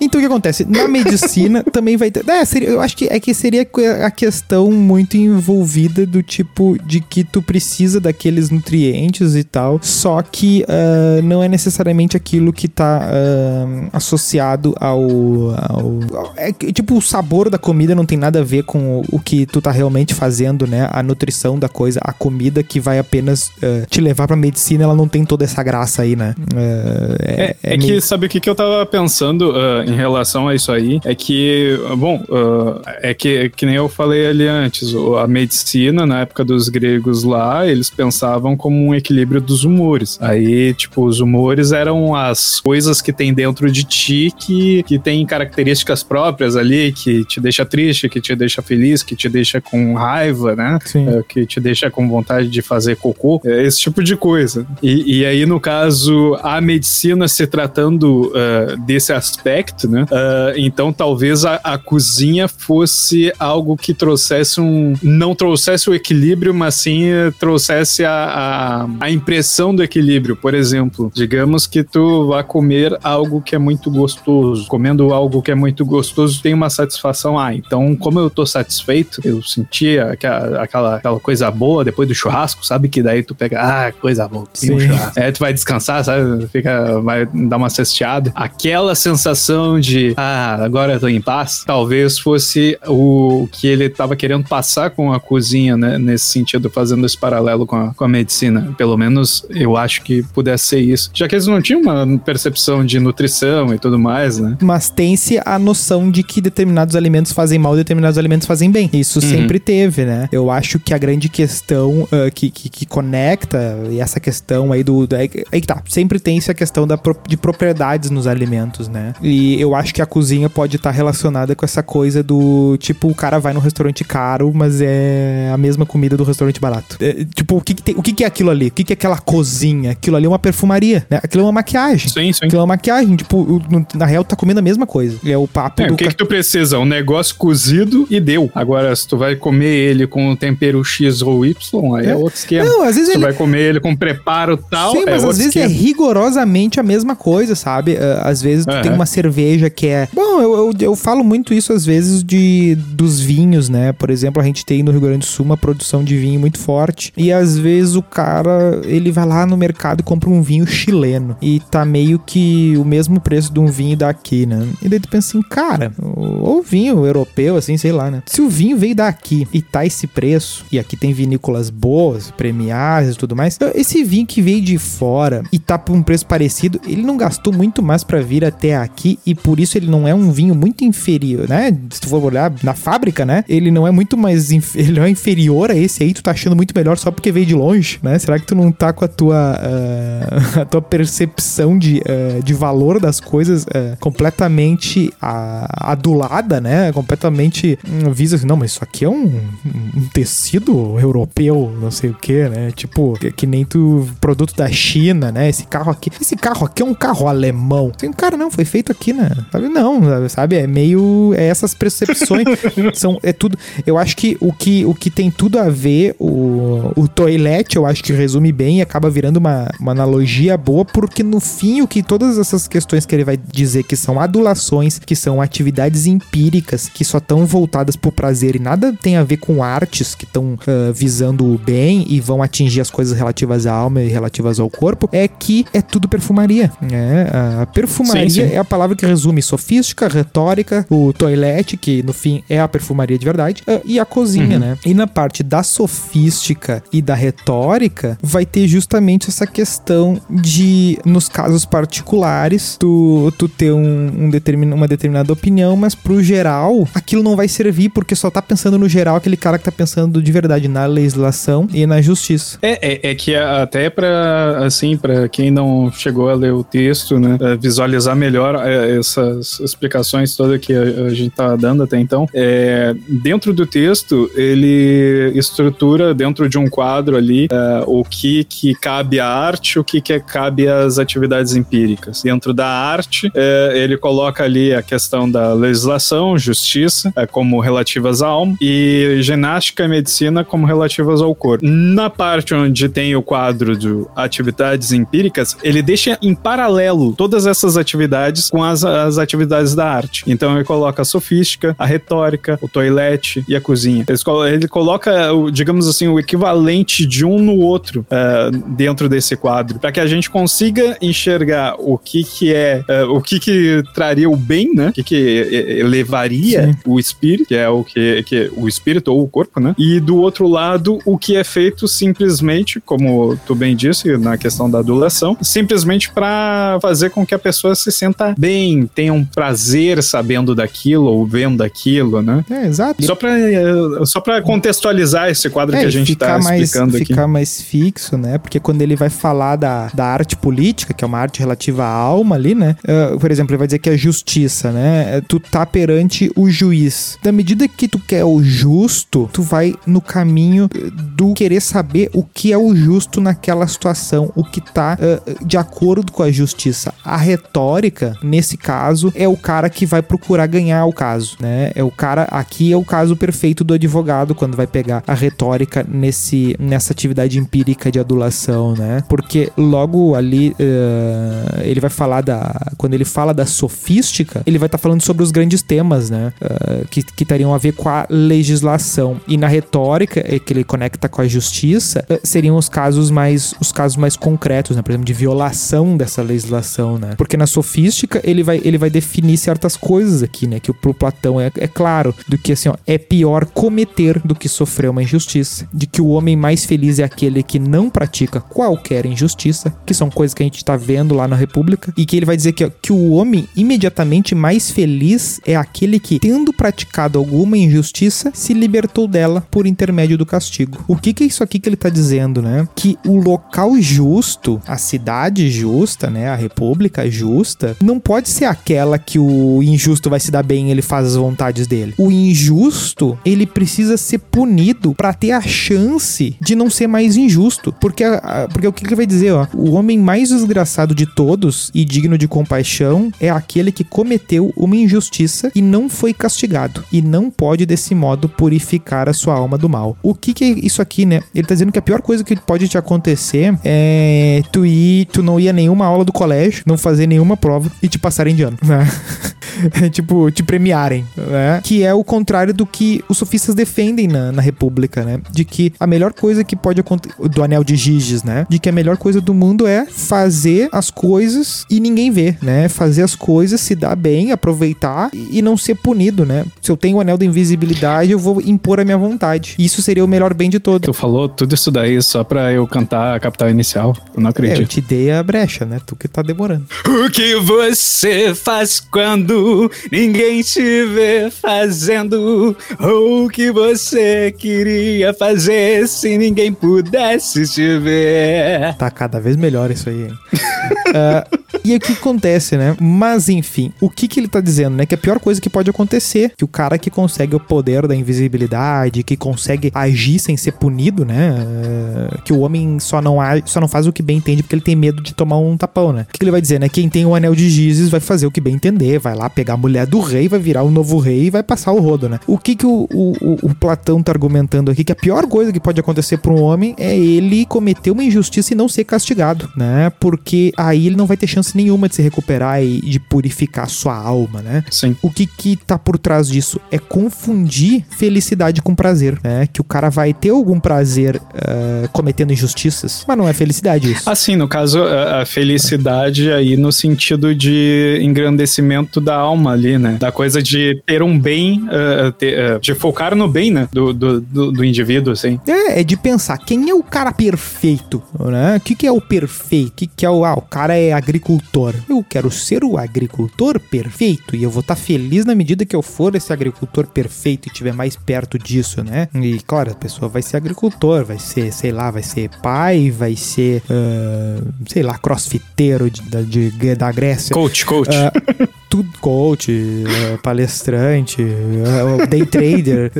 Então o que acontece? Na medicina também vai ter. É, seria, eu acho que é que seria a questão muito envolvida do tipo de que tu precisa daqueles nutrientes e tal, só que uh, não é necessariamente aquilo que tá uh, associado ao, ao, é, tipo o sabor da comida não tem nada a ver com o, o, que tu tá realmente fazendo, né? A nutrição da coisa, a comida que vai apenas uh, te levar pra medicina, ela não tem toda essa graça aí, né? é, é, é que sabe o que, que eu tava pensando em relação a isso aí? É que, bom, é que, que nem eu falei ali antes, a medicina na época dos gregos lá, eles pensavam como um equilíbrio dos humores. Aí, tipo, os humores eram as coisas que tem dentro de ti que, que tem características próprias ali, que te deixa triste, que te deixa feliz, que te deixa com raiva, né? É, que te deixa com vontade de fazer cocô, é esse tipo de coisa. E, e aí, no caso, a medicina se tratando uh, desse aspecto, né? Uh, então, talvez a, a cozinha fosse algo que trouxesse um. não trouxesse o equilíbrio, mas sim trouxesse a, a, a impressão do equilíbrio. Por exemplo, digamos que tu vá comer algo que é muito gostoso. Comendo algo que é muito gostoso, tem uma satisfação. Ah, então, como eu tô satisfeito, eu senti aquela, aquela, aquela coisa boa depois do churrasco, sabe? Que daí tu pega, ah, coisa boa, um churrasco. Aí tu vai descansar, sabe? Fica, vai dar uma cesteada. Aquela sensação de, ah, agora eu tô em paz, talvez fosse o que ele tava querendo passar com a cozinha, né? Nesse sentido, fazendo esse paralelo com a, com a medicina. Pelo menos eu acho que pudesse ser isso. Já que eles não tinham uma percepção de nutrição e tudo mais, né? Mas tem-se a noção de que determinados alimentos fazem mal e determinados alimentos fazem bem. Isso uhum. sempre teve, né? Eu acho que a grande questão uh, que, que, que, conecta, e essa questão aí do. Aí, aí que tá, sempre tem-se a questão da, de propriedades nos alimentos, né? E eu acho que a cozinha pode estar tá relacionada com essa coisa do tipo, o cara vai num restaurante caro, mas é a mesma comida do restaurante barato. É, tipo, o que, que tem, o que, que é aquilo ali? O que, que é aquela cozinha? Aquilo ali é uma perfumaria, né? Aquilo é uma maquiagem. Sim, sim. Aquilo é uma maquiagem. Tipo, na real, tu tá comendo a mesma coisa. É o papo é, do. O que, ca... que tu precisa? Um negócio cozido e deu. Agora, se tu vai comer ele com tempero X ou Y, aí é, é outro esquema. Não, às vezes se ele... tu vai comer ele com preparo tal. Sim, é mas às vezes é esquema. é rigorosamente a mesma coisa, sabe? Ah, às vezes tu uhum. tem uma cerveja que é. Bom, eu, eu, eu falo muito isso às vezes de dos vinhos, né? Por exemplo, a gente tem no Rio Grande do Sul uma produção de vinho muito forte. E às vezes o cara, ele vai lá no mercado e compra um vinho chileno. E tá meio que o mesmo preço de um vinho daqui, né? E daí tu pensa assim, cara, ou vinho europeu, assim, sei lá, né? Se o vinho veio daqui e tá esse preço, e aqui tem vinícolas boas, premiadas e tudo mais, esse vinho que veio de fora e tá por um preço parecido, ele não gastou muito mais para vir até aqui e por isso ele não é um vinho muito inferior, né? Se tu for olhar na fábrica, né? Ele não é muito mais, ele não é inferior a esse aí, tu tá achando muito melhor só porque veio de longe, né? Será que tu não tá com a tua, uh, a tua percepção de, uh, de valor das coisas uh, completamente adulada, né? Completamente um, visa assim, não, mas isso aqui é um, um tecido europeu, não sei o que, né? Tipo, que, que, nem tu, produto da China, né? Esse carro aqui, esse carro aqui é um carro alemão. Tem um cara, não, foi feito aqui, né? Sabe, não, sabe? É meio, é essas percepções, são, é tudo, eu acho que o que, o que tem tudo a ver, o, o toilette, eu acho que resume bem e acaba virando uma, uma analogia boa, porque no fim, o que todas essas questões que ele vai dizer que são adulações, que são atividades empíricas, que só estão voltadas pro prazer e nada tem a ver com artes que estão uh, visando o bem e vão atingir as coisas relativas à alma e relativas ao corpo, é que é tudo perfumaria. Né? A perfumaria sim, sim. é a palavra que resume sofística, retórica, o toilette, que no fim é a perfumaria de verdade, uh, e a cozinha, uhum. né? E na parte da sofística e da retórica, vai ter justamente essa questão de, nos casos particulares, tu, tu ter um, um determin, uma determinada opinião, mas pro geral, aquilo não vai servir porque só tá pensando no geral aquele cara que tá pensando de verdade na legislação e na justiça. É, é, é que até para assim, para quem não chegou a ler o texto, né, é, visualizar melhor é, essas explicações todas que a, a gente tá dando até então, é, dentro do texto, ele estrutura dentro de um quadro ali é, o que, que cabe à arte, o que, que cabe às atividades empíricas. Dentro da arte, é, ele coloca ali a questão da legislação, justiça, é, como relativas à alma, e ginástica e medicina como relativas ao corpo. Na parte onde tem o quadro de atividades empíricas, ele deixa em paralelo todas essas atividades com as, as atividades da arte. Então ele coloca a sofística, a retórica, o toilette e a cozinha. Ele coloca, digamos assim, o equivalente de um no outro uh, dentro desse quadro, para que a gente consiga enxergar o que que é, uh, o que que traria o bem, né? O que que elevaria Sim. o espírito, que é o que, que o espírito ou o corpo, né? E do outro lado, o que é feito simplesmente, como tu bem disse na questão da adulação, simplesmente para fazer com que a pessoa se sinta bem, tenha um prazer sabendo daquilo ou vendo aquilo, né? É, exato. Só para só para contextualizar esse quadro é, que a gente tá mais, explicando ficar aqui. Ficar mais fixo, né? Porque quando ele vai falar da, da arte política, que é uma arte relativa à alma ali, né? Uh, por exemplo, ele vai dizer que é justiça, né? Tu tá perante o juiz. Da medida que tu quer o justo, tu vai no caminho do querer saber o que é o justo naquela situação, o que tá uh, de acordo com a justiça. A retórica, nesse caso, é o cara que vai procurar ganhar o caso, né? É o cara, aqui é o caso perfeito do advogado quando vai pegar a retórica nesse, nessa atividade empírica de adulação, né? Porque logo ali uh, ele vai falar da, quando ele fala da sofística, ele vai estar tá falando sobre os grandes temas, né? Uh, que, que teriam a ver com a legislação. E na retórica, é que ele conecta com a justiça, uh, seriam os casos mais os casos mais concretos, né? Por exemplo, de violação dessa legislação, né? Porque na sofística ele vai, ele vai definir certas coisas aqui, né? Que pro Platão é, é claro do que assim, ó, é pior cometer do que sofrer uma injustiça, de que o homem mais feliz é aquele que não pratica qualquer injustiça, que são coisas que a gente tá vendo lá na República, e que ele vai dizer que, ó, que o homem imediatamente mais feliz é aquele que, tendo praticado alguma injustiça, se libertou dela por intermédio do castigo. O que que é isso aqui que ele tá dizendo, né? Que o local justo, a cidade justa, né, a república justa, não pode ser aquela que o injusto vai se dar bem, ele faz as vontades dele. O injusto, ele precisa ser punido para ter a chance de não ser mais injusto, porque porque o que ele vai dizer, ó, o homem mais desgraçado de todos e digno de compaixão é aquele que cometeu uma injustiça e não foi castigado e não pode desse modo purificar a sua alma do mal. O que que é isso aqui, né? Ele tá dizendo que a pior coisa que pode te acontecer é tu ir, tu não ir a nenhuma aula do colégio, não fazer nenhuma prova e te passarem de ano, né? tipo, te premiarem, né? Que é o contrário do que os sofistas defendem na, na República, né? De que a melhor coisa que pode acontecer, do anel de Giges, né? De que a melhor coisa do mundo é fazer as coisas e ninguém ver, né? Fazer as coisas, se dar bem, aproveitar e não ser punido, né? Se eu tenho o anel da invisibilidade, eu vou impor a minha vontade. Isso seria o melhor bem de todos. Tu falou tudo isso daí só pra eu cantar a capital inicial. Eu não acredito. É, eu te dei a brecha, né? Tu que tá demorando. O que você faz quando ninguém te vê fazendo? O que você queria fazer se ninguém pudesse te ver? Tá cada vez melhor isso aí, hein? uh, e o que acontece, né? Mas enfim, o que que ele tá dizendo, né? Que a pior coisa que pode acontecer, que o cara que consegue o poder da invisibilidade, que consegue agir sem ser punido, né? Uh, que o homem só não, age, só não faz o que bem entende porque ele tem medo de tomar um tapão, né? O que, que ele vai dizer, né? Quem tem o anel de Gizes vai fazer o que bem entender, vai lá pegar a mulher do rei, vai virar o novo rei e vai passar o rodo, né? O que que o, o, o Platão tá argumentando aqui? Que a pior coisa que pode acontecer para um homem é ele cometer uma injustiça e não ser castigado, né? Porque aí ele não vai ter chance nenhuma de se recuperar e de purificar sua alma, né? Sim. O que que tá por trás disso? É confundir felicidade com prazer, né? Que o cara vai ter algum prazer uh, cometendo injustiças, mas não é felicidade isso. Assim, no caso, a felicidade aí no sentido de engrandecimento da alma ali, né? Da coisa de ter um bem, uh, ter, uh, de focar no bem, né? Do, do, do, do, indivíduo, assim. É, é de pensar quem é o cara perfeito, né? O que, que é o perfeito? O que, que é o. Ah, o cara é agricultor. Eu quero ser o agricultor perfeito e eu vou estar tá feliz na medida que eu for esse agricultor perfeito e estiver mais perto disso, né? E claro, a pessoa vai ser agricultor, vai ser, sei lá, vai ser pai, vai ser, uh, sei lá, crossfiteiro de, de, da Grécia. Coach, coach. Uh, tudo coach, uh, palestrante, day trader.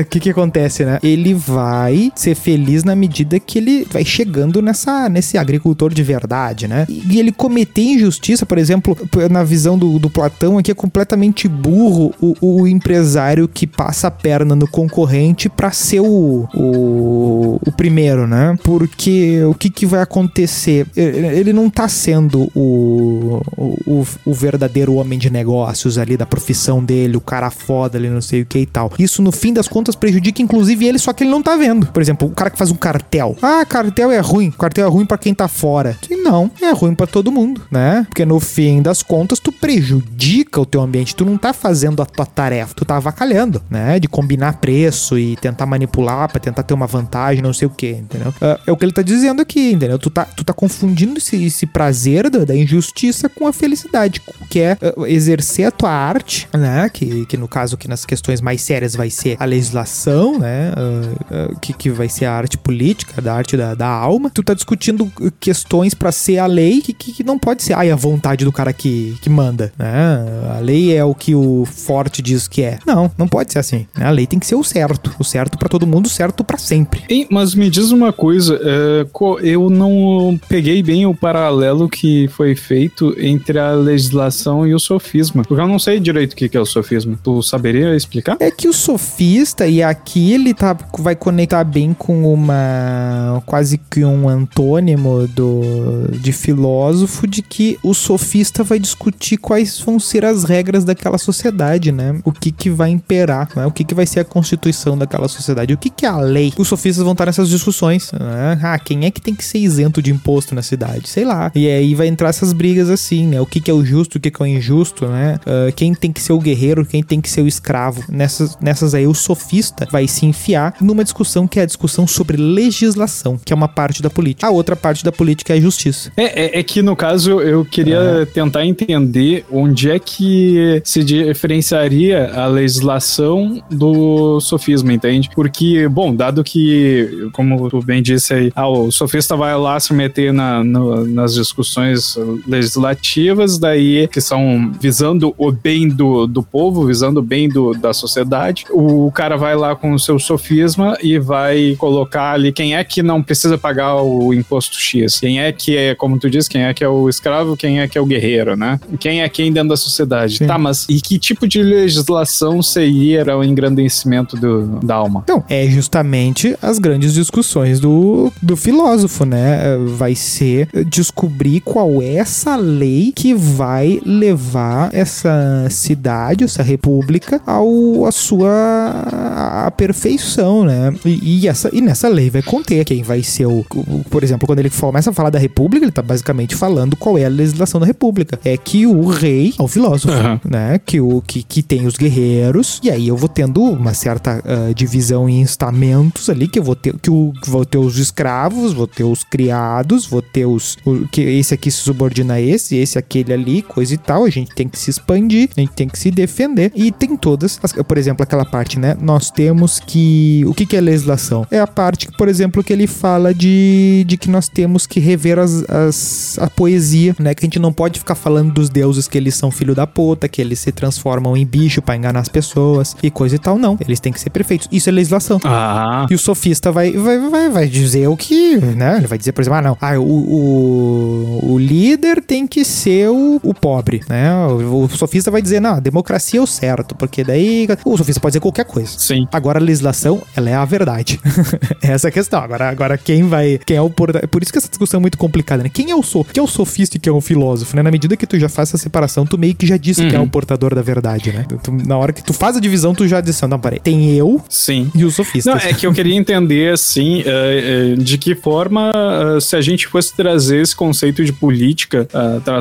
O que que acontece, né? Ele vai ser feliz na medida que ele vai chegando nessa, nesse agricultor de verdade, né? E, e ele cometer injustiça, por exemplo, na visão do, do Platão aqui, é completamente burro o, o empresário que passa a perna no concorrente para ser o, o, o, primeiro, né? Porque o que, que vai acontecer? Ele não tá sendo o, o, o verdadeiro homem de negócios ali da profissão dele, o cara foda ali, não sei o que e tal. Isso, no fim das contas, prejudica inclusive ele, só que ele não tá vendo. Por exemplo, o cara que faz um cartel. Ah, cartel é ruim. Cartel é ruim para quem tá fora. E não, é ruim para todo mundo, né? Porque no fim das contas, tu prejudica o teu ambiente. Tu não tá fazendo a tua tarefa, tu tá avacalhando, né? De combinar preço e tentar manipular para tentar ter uma vantagem, não sei o que, entendeu? Uh, é o que ele tá dizendo aqui, entendeu? Tu tá, tu tá confundindo esse, esse prazer da, da injustiça com a felicidade, que é uh, exercer a tua arte, né? Que, que no caso que nas questões mais sérias vai ser a legislação, né? Uh, que, que vai ser a arte política, da arte da, da alma. Tu tá discutindo questões para ser a lei que, que, que, não pode ser, ai, a vontade do cara que, que manda, né? A lei é o que o forte diz que é. Não, não pode ser assim. Né? A lei tem que ser o certo. O certo para todo mundo, certo para sempre. Ei, mas me diz uma coisa, é, eu não peguei bem o paralelo que foi feito entre a legislação e o sofisma. Porque eu não sei direito o que é o sofisma. Tu saberia explicar? É que o sofista, e aqui ele tá, vai conectar bem com uma. quase que um antônimo do, de filósofo, de que o sofista vai discutir quais vão ser as regras daquela sociedade, né? O que que vai imperar, né? O que que vai ser a constituição daquela sociedade, o que que é a lei. Os sofistas vão estar nessas discussões. Né? Ah, quem é que tem que ser isento de imposto na cidade? Sei lá. E aí vai entrar essas brigas assim, né? O que que é o justo, o que que é o injusto, né? Uh, quem tem que ser o guerreiro, quem tem que ser o escravo. Nessas, nessas aí o sofista vai se enfiar numa discussão que é a discussão sobre legislação, que é uma parte da política. A outra parte da política é a justiça. É, é, é que no caso eu queria tentar entender onde é que se diferenciaria a legislação do sofisma, entende? Porque, bom, dado que, como tu bem disse aí, ah, o sofista vai lá se meter na, no, nas discussões legislativas, daí que são visando o bem do, do povo, visando o bem do, da sociedade, o cara vai lá com o seu sofisma e vai colocar ali quem é que não precisa pagar o imposto X, quem é que é, como tu disse, quem é que é o escravo, quem é que é o guerreiro, né? Quem é quem dentro da sociedade. Sim. Tá, mas e que tipo de legislação seria o engrandecimento do, da alma? Então, é justamente as grandes discussões do, do filósofo, né? Vai ser descobrir qual é essa lei que vai levar essa cidade, essa república, ao, a sua a perfeição, né? E, e, essa, e nessa lei vai conter quem vai ser o, o, Por exemplo, quando ele começa a falar da república, ele tá basicamente falando qual é a legislação da república. É que o rei é o filósofo, uhum. né? Que, o, que, que tem os guerreiros, e aí eu vou tendo uma certa uh, divisão em estamentos ali, que eu vou ter, que, o, vou ter os escravos, vou ter os criados, vou ter os. O, que esse aqui se subordina a esse, esse aquele ali, coisa e tal. A gente tem que se expandir, a gente tem que se defender. E tem todas, as, por exemplo, aquela parte, né? Nós temos que. O que, que é legislação? É a parte, por exemplo, que ele fala de, de que nós temos que rever as, as, a poesia, né? Que a gente não pode ficar falando dos deuses que eles são filho da puta, que eles se transformam em bicho para enganar as pessoas e coisa e tal. Não, eles têm que ser perfeitos. Isso é legislação. Ah. E o sofista vai, vai, vai, vai dizer o que, né? Ele vai dizer, por exemplo, ah, não, ah, o, o, o líder tem que ser o, o pobre, né? O, o, sofista vai dizer, não, a democracia é o certo, porque daí o sofista pode dizer qualquer coisa. Sim. Agora a legislação, ela é a verdade. Essa é a questão. Agora, agora quem vai, quem é o por, por isso que essa discussão é muito complicada, né? Quem é o so, quem é o sofista e quem é o filósofo, né? Na medida que tu já faz essa separação, tu meio que já disse uhum. que é o uhum. portador da verdade, né? Tu, na hora que tu faz a divisão, tu já disse, não, peraí, tem eu Sim. e o sofista. Não, é que eu queria entender, assim, uh, uh, de que forma, uh, se a gente fosse trazer esse conceito de política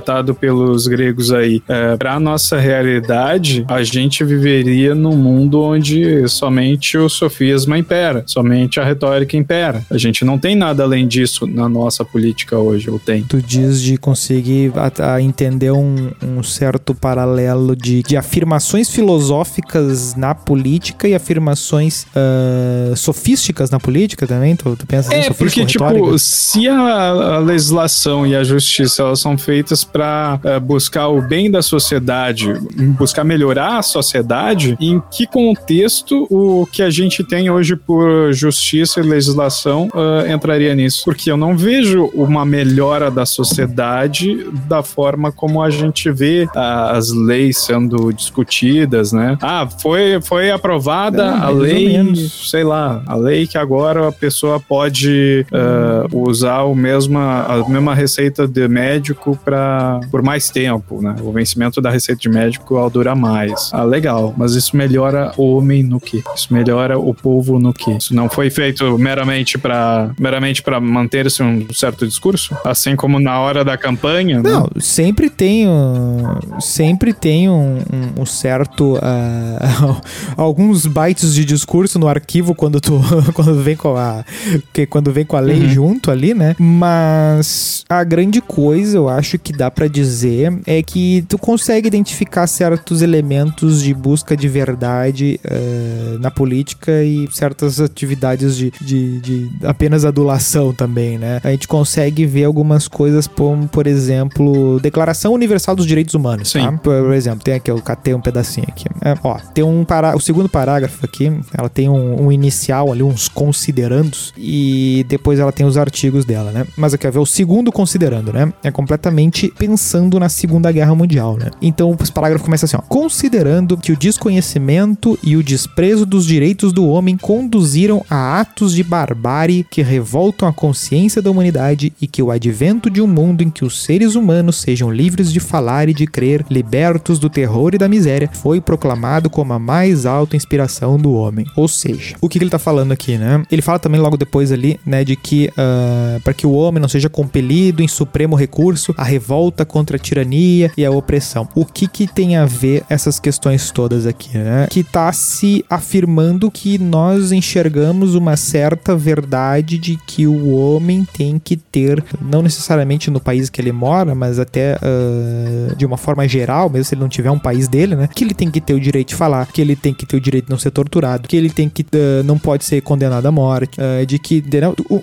tratado pelos gregos aí uh, para nossa realidade, a gente viveria num mundo onde somente o sofisma impera, somente a retórica impera. A gente não tem nada além disso na nossa política hoje, ou tem? Tu diz de conseguir a, a entender um, um certo paralelo de, de afirmações filosóficas na política e afirmações uh, sofísticas na política também? Tu, tu pensa É, porque, tipo, se a, a, legislação e a justiça elas são feitas para uh, buscar o bem da sociedade, buscar melhorar a sociedade, em que contexto o que a gente tem hoje por justiça e legislação uh, entraria nisso. Porque eu não vejo uma melhora da sociedade da forma como a gente vê uh, as leis sendo discutidas, né? Ah, foi, foi aprovada é, a lei, sei lá, a lei que agora a pessoa pode uh, usar o mesma, a mesma receita de médico para por mais tempo, né? O vencimento da receita de médico ao durar mais. Ah, legal, mas isso melhora o homem no que? Isso melhora o povo no que? Isso não foi feito meramente para meramente para manter-se um certo discurso, assim como na hora da campanha. Né? Não, né? sempre tem um, sempre tem um, um, um certo uh, alguns bytes de discurso no arquivo quando tu quando vem com a que quando vem com a lei uhum. junto ali, né? Mas a grande coisa eu acho que dá para dizer é que tu consegue identificar certos elementos de busca de verdade uh, na política e certas atividades de, de, de, apenas adulação também, né? A gente consegue ver algumas coisas como, por exemplo, Declaração Universal dos Direitos Humanos, Sim. Tá? Por exemplo, tem aqui, eu catei um pedacinho aqui. É, ó, tem um para o segundo parágrafo aqui, ela tem um, um, inicial ali, uns considerandos, e depois ela tem os artigos dela, né? Mas eu quero ver o segundo considerando, né? É completamente pensando na Segunda Guerra Mundial, né? Então o parágrafo começa assim, ó. Considerando que o desconhecimento e o desprezo dos direitos do homem conduziram a atos de barbárie que revoltam a consciência da humanidade e que o advento de um mundo em que os seres humanos sejam livres de falar e de crer, libertos do terror e da miséria, foi proclamado como a mais alta inspiração do homem. Ou seja, o que ele tá falando aqui, né? Ele fala também logo depois ali, né, de que uh, para que o homem não seja compelido em supremo recurso à revolta contra a tirania e a opressão. O que que tem a ver essas questões todas aqui, né? Que tá se afirmando que nós enxergamos uma certa verdade de que o homem tem que ter, não necessariamente no país que ele mora, mas até uh, de uma forma geral, mesmo se ele não tiver um país dele, né? Que ele tem que ter o direito de falar, que ele tem que ter o direito de não ser torturado, que ele tem que uh, não pode ser condenado à morte, uh, de que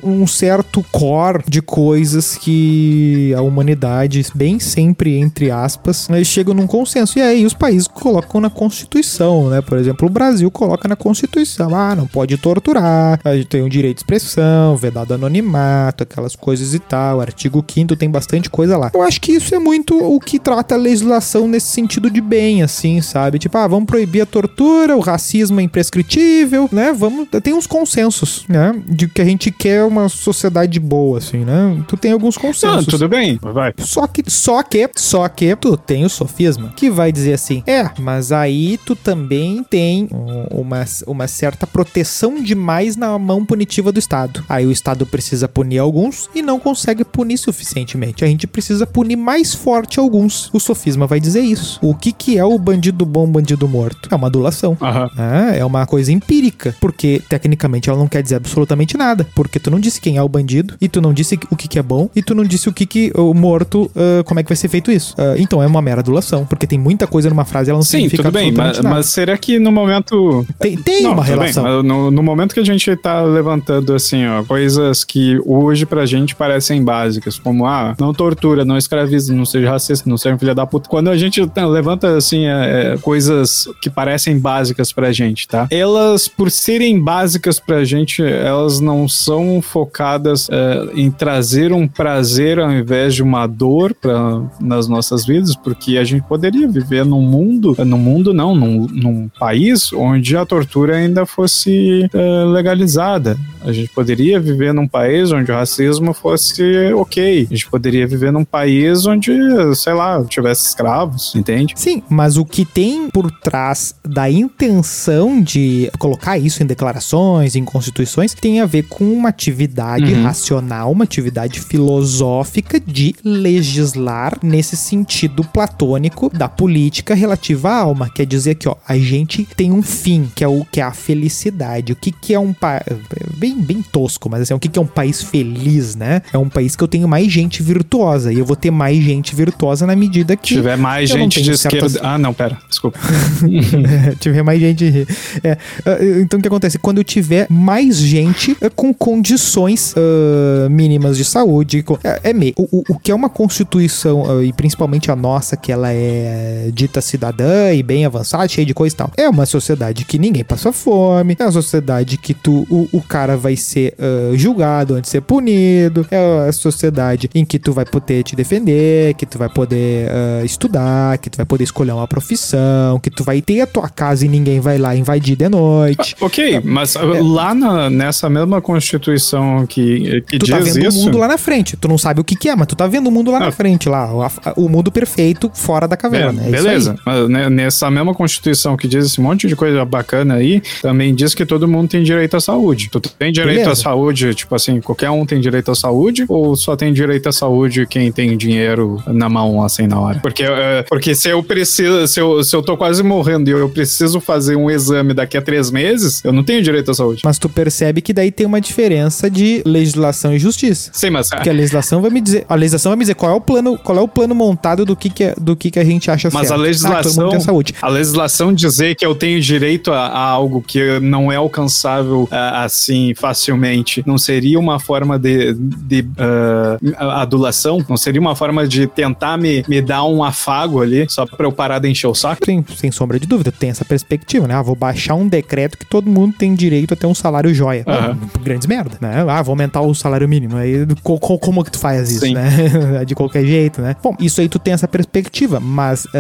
um certo core de coisas que a humanidade, bem sempre entre aspas, eles chegam num consenso. E aí os países colocam na Constituição, né? Por exemplo, o Brasil coloca na Constituição, ah, não pode torturar, a gente tem o um direito de expressão, vedado anonimato, aquelas coisas e tal. Artigo 5 tem bastante coisa lá. Eu acho que isso é muito o que trata a legislação nesse sentido de bem, assim, sabe? Tipo, ah, vamos proibir a tortura, o racismo é imprescritível, né? Vamos. Tem uns consensos, né? De que a gente quer uma sociedade boa, assim, né? Tu tem alguns consensos. Não, tudo bem, vai. Só que, só que, só que tu tem o sofisma que vai dizer assim: é, mas aí tu também tem uma, uma certa proteção demais na mão punitiva do Estado. Aí o Estado precisa punir alguns e não consegue punir suficientemente. A gente precisa punir mais forte alguns. O sofisma vai dizer isso. O que, que é o bandido bom, bandido morto? É uma adulação. É, é uma coisa empírica, porque tecnicamente ela não quer dizer absolutamente nada. Porque tu não disse quem é o bandido, e tu não disse o que, que é bom, e tu não disse o que, que o morto, uh, como é que vai ser feito isso. Uh, então é uma mera adulação, porque tem muita coisa numa frase ela não Sim, significa tudo bem, mas, mas será que no momento. Tem, tem não, uma relação. Bem, no, no, momento que a gente tá levantando, assim, ó, coisas que hoje pra gente parecem básicas, como, ah, não tortura, não escraviza, não seja racista, não seja filha da puta. Quando a gente tá, levanta, assim, é, é, coisas que parecem básicas pra gente, tá? Elas, por serem básicas pra gente, elas não são focadas é, em trazer um prazer ao invés de uma dor pra, nas nossas vidas, porque a gente poderia viver num mundo, num mundo não, num, num país onde a tortura ainda fosse é, legalizada. A gente poderia viver num país onde o racismo fosse ok. A gente poderia viver num país onde, sei lá, tivesse escravos, entende? Sim, mas o que tem por trás da intenção de colocar isso em declarações, em constituições, tem a ver com uma atividade uhum. racional, uma atividade filosófica de legislar nesse sentido platônico da política relativa à alma. Quer dizer que, ó, a gente tem um fim, que é o que é a felicidade. O que, que é um país. Bem, bem tosco, mas assim, o que, que é um país feliz, né? É um país que eu tenho mais gente virtuosa. E eu vou ter mais gente virtuosa na medida que. Tiver mais gente de certas... esquerda. Ah, não, pera, desculpa. tiver mais gente. É, então o que acontece? Quando eu tiver mais gente é, com condições uh, mínimas de saúde. É, é meio. O, o, que é uma constituição, uh, e principalmente a nossa, que ela é dita cidadã e bem avançada, cheia de coisa e tal, é uma sociedade que ninguém passa fome, é uma sociedade que tu, o, o cara vai ser uh, julgado antes de ser punido, é a sociedade em que tu vai poder te defender, que tu vai poder uh, estudar, que tu vai poder escolher uma profissão, que tu vai ter a tua casa e ninguém vai lá invadir de noite. Ah, ok, mas é. lá na, nessa mesma Constituição que, que tu diz tá vendo isso... o mundo lá na frente. Tu não sabe o que, que é, mas tu tá vendo o mundo lá na frente, lá. O, o mundo perfeito fora da caverna. É, é beleza. Mas né, nessa mesma Constituição que diz esse monte de coisa bacana aí, também diz que todo mundo tem direito à saúde. Tu tem direito beleza. à saúde, tipo assim, qualquer um tem direito à saúde, ou só tem direito à saúde quem tem dinheiro na mão, assim, na hora? Porque, uh, porque se eu preciso, se eu, se eu tô quase morrendo e eu preciso fazer um exame daqui a três meses, eu não tenho direito à saúde. Mas tu percebe que daí tem uma diferença de legislação e justiça. Sim, mas... Porque a legislação vai me dizer, a legislação vai me dizer qual é o plano, qual é o plano montado do que que, é, do que, que a gente acha mas certo. A legislação, ah, saúde. a legislação dizer que eu tenho direito a, a algo que não é alcançável uh, assim facilmente, não seria uma forma de, de uh, adulação? Não seria uma forma de tentar me, me dar um afago ali, só pra eu parar de encher o saco? Sim, sem sombra de dúvida, tem essa perspectiva, né? Ah, vou baixar um decreto que todo mundo tem direito a ter um salário joia. Uhum. Ah, grandes merda, né? Ah, vou aumentar o salário mínimo. Aí, co como que tu faz isso, Sim. né? de qualquer jeito, né? Bom, isso aí tu tem essa perspectiva, mas uh,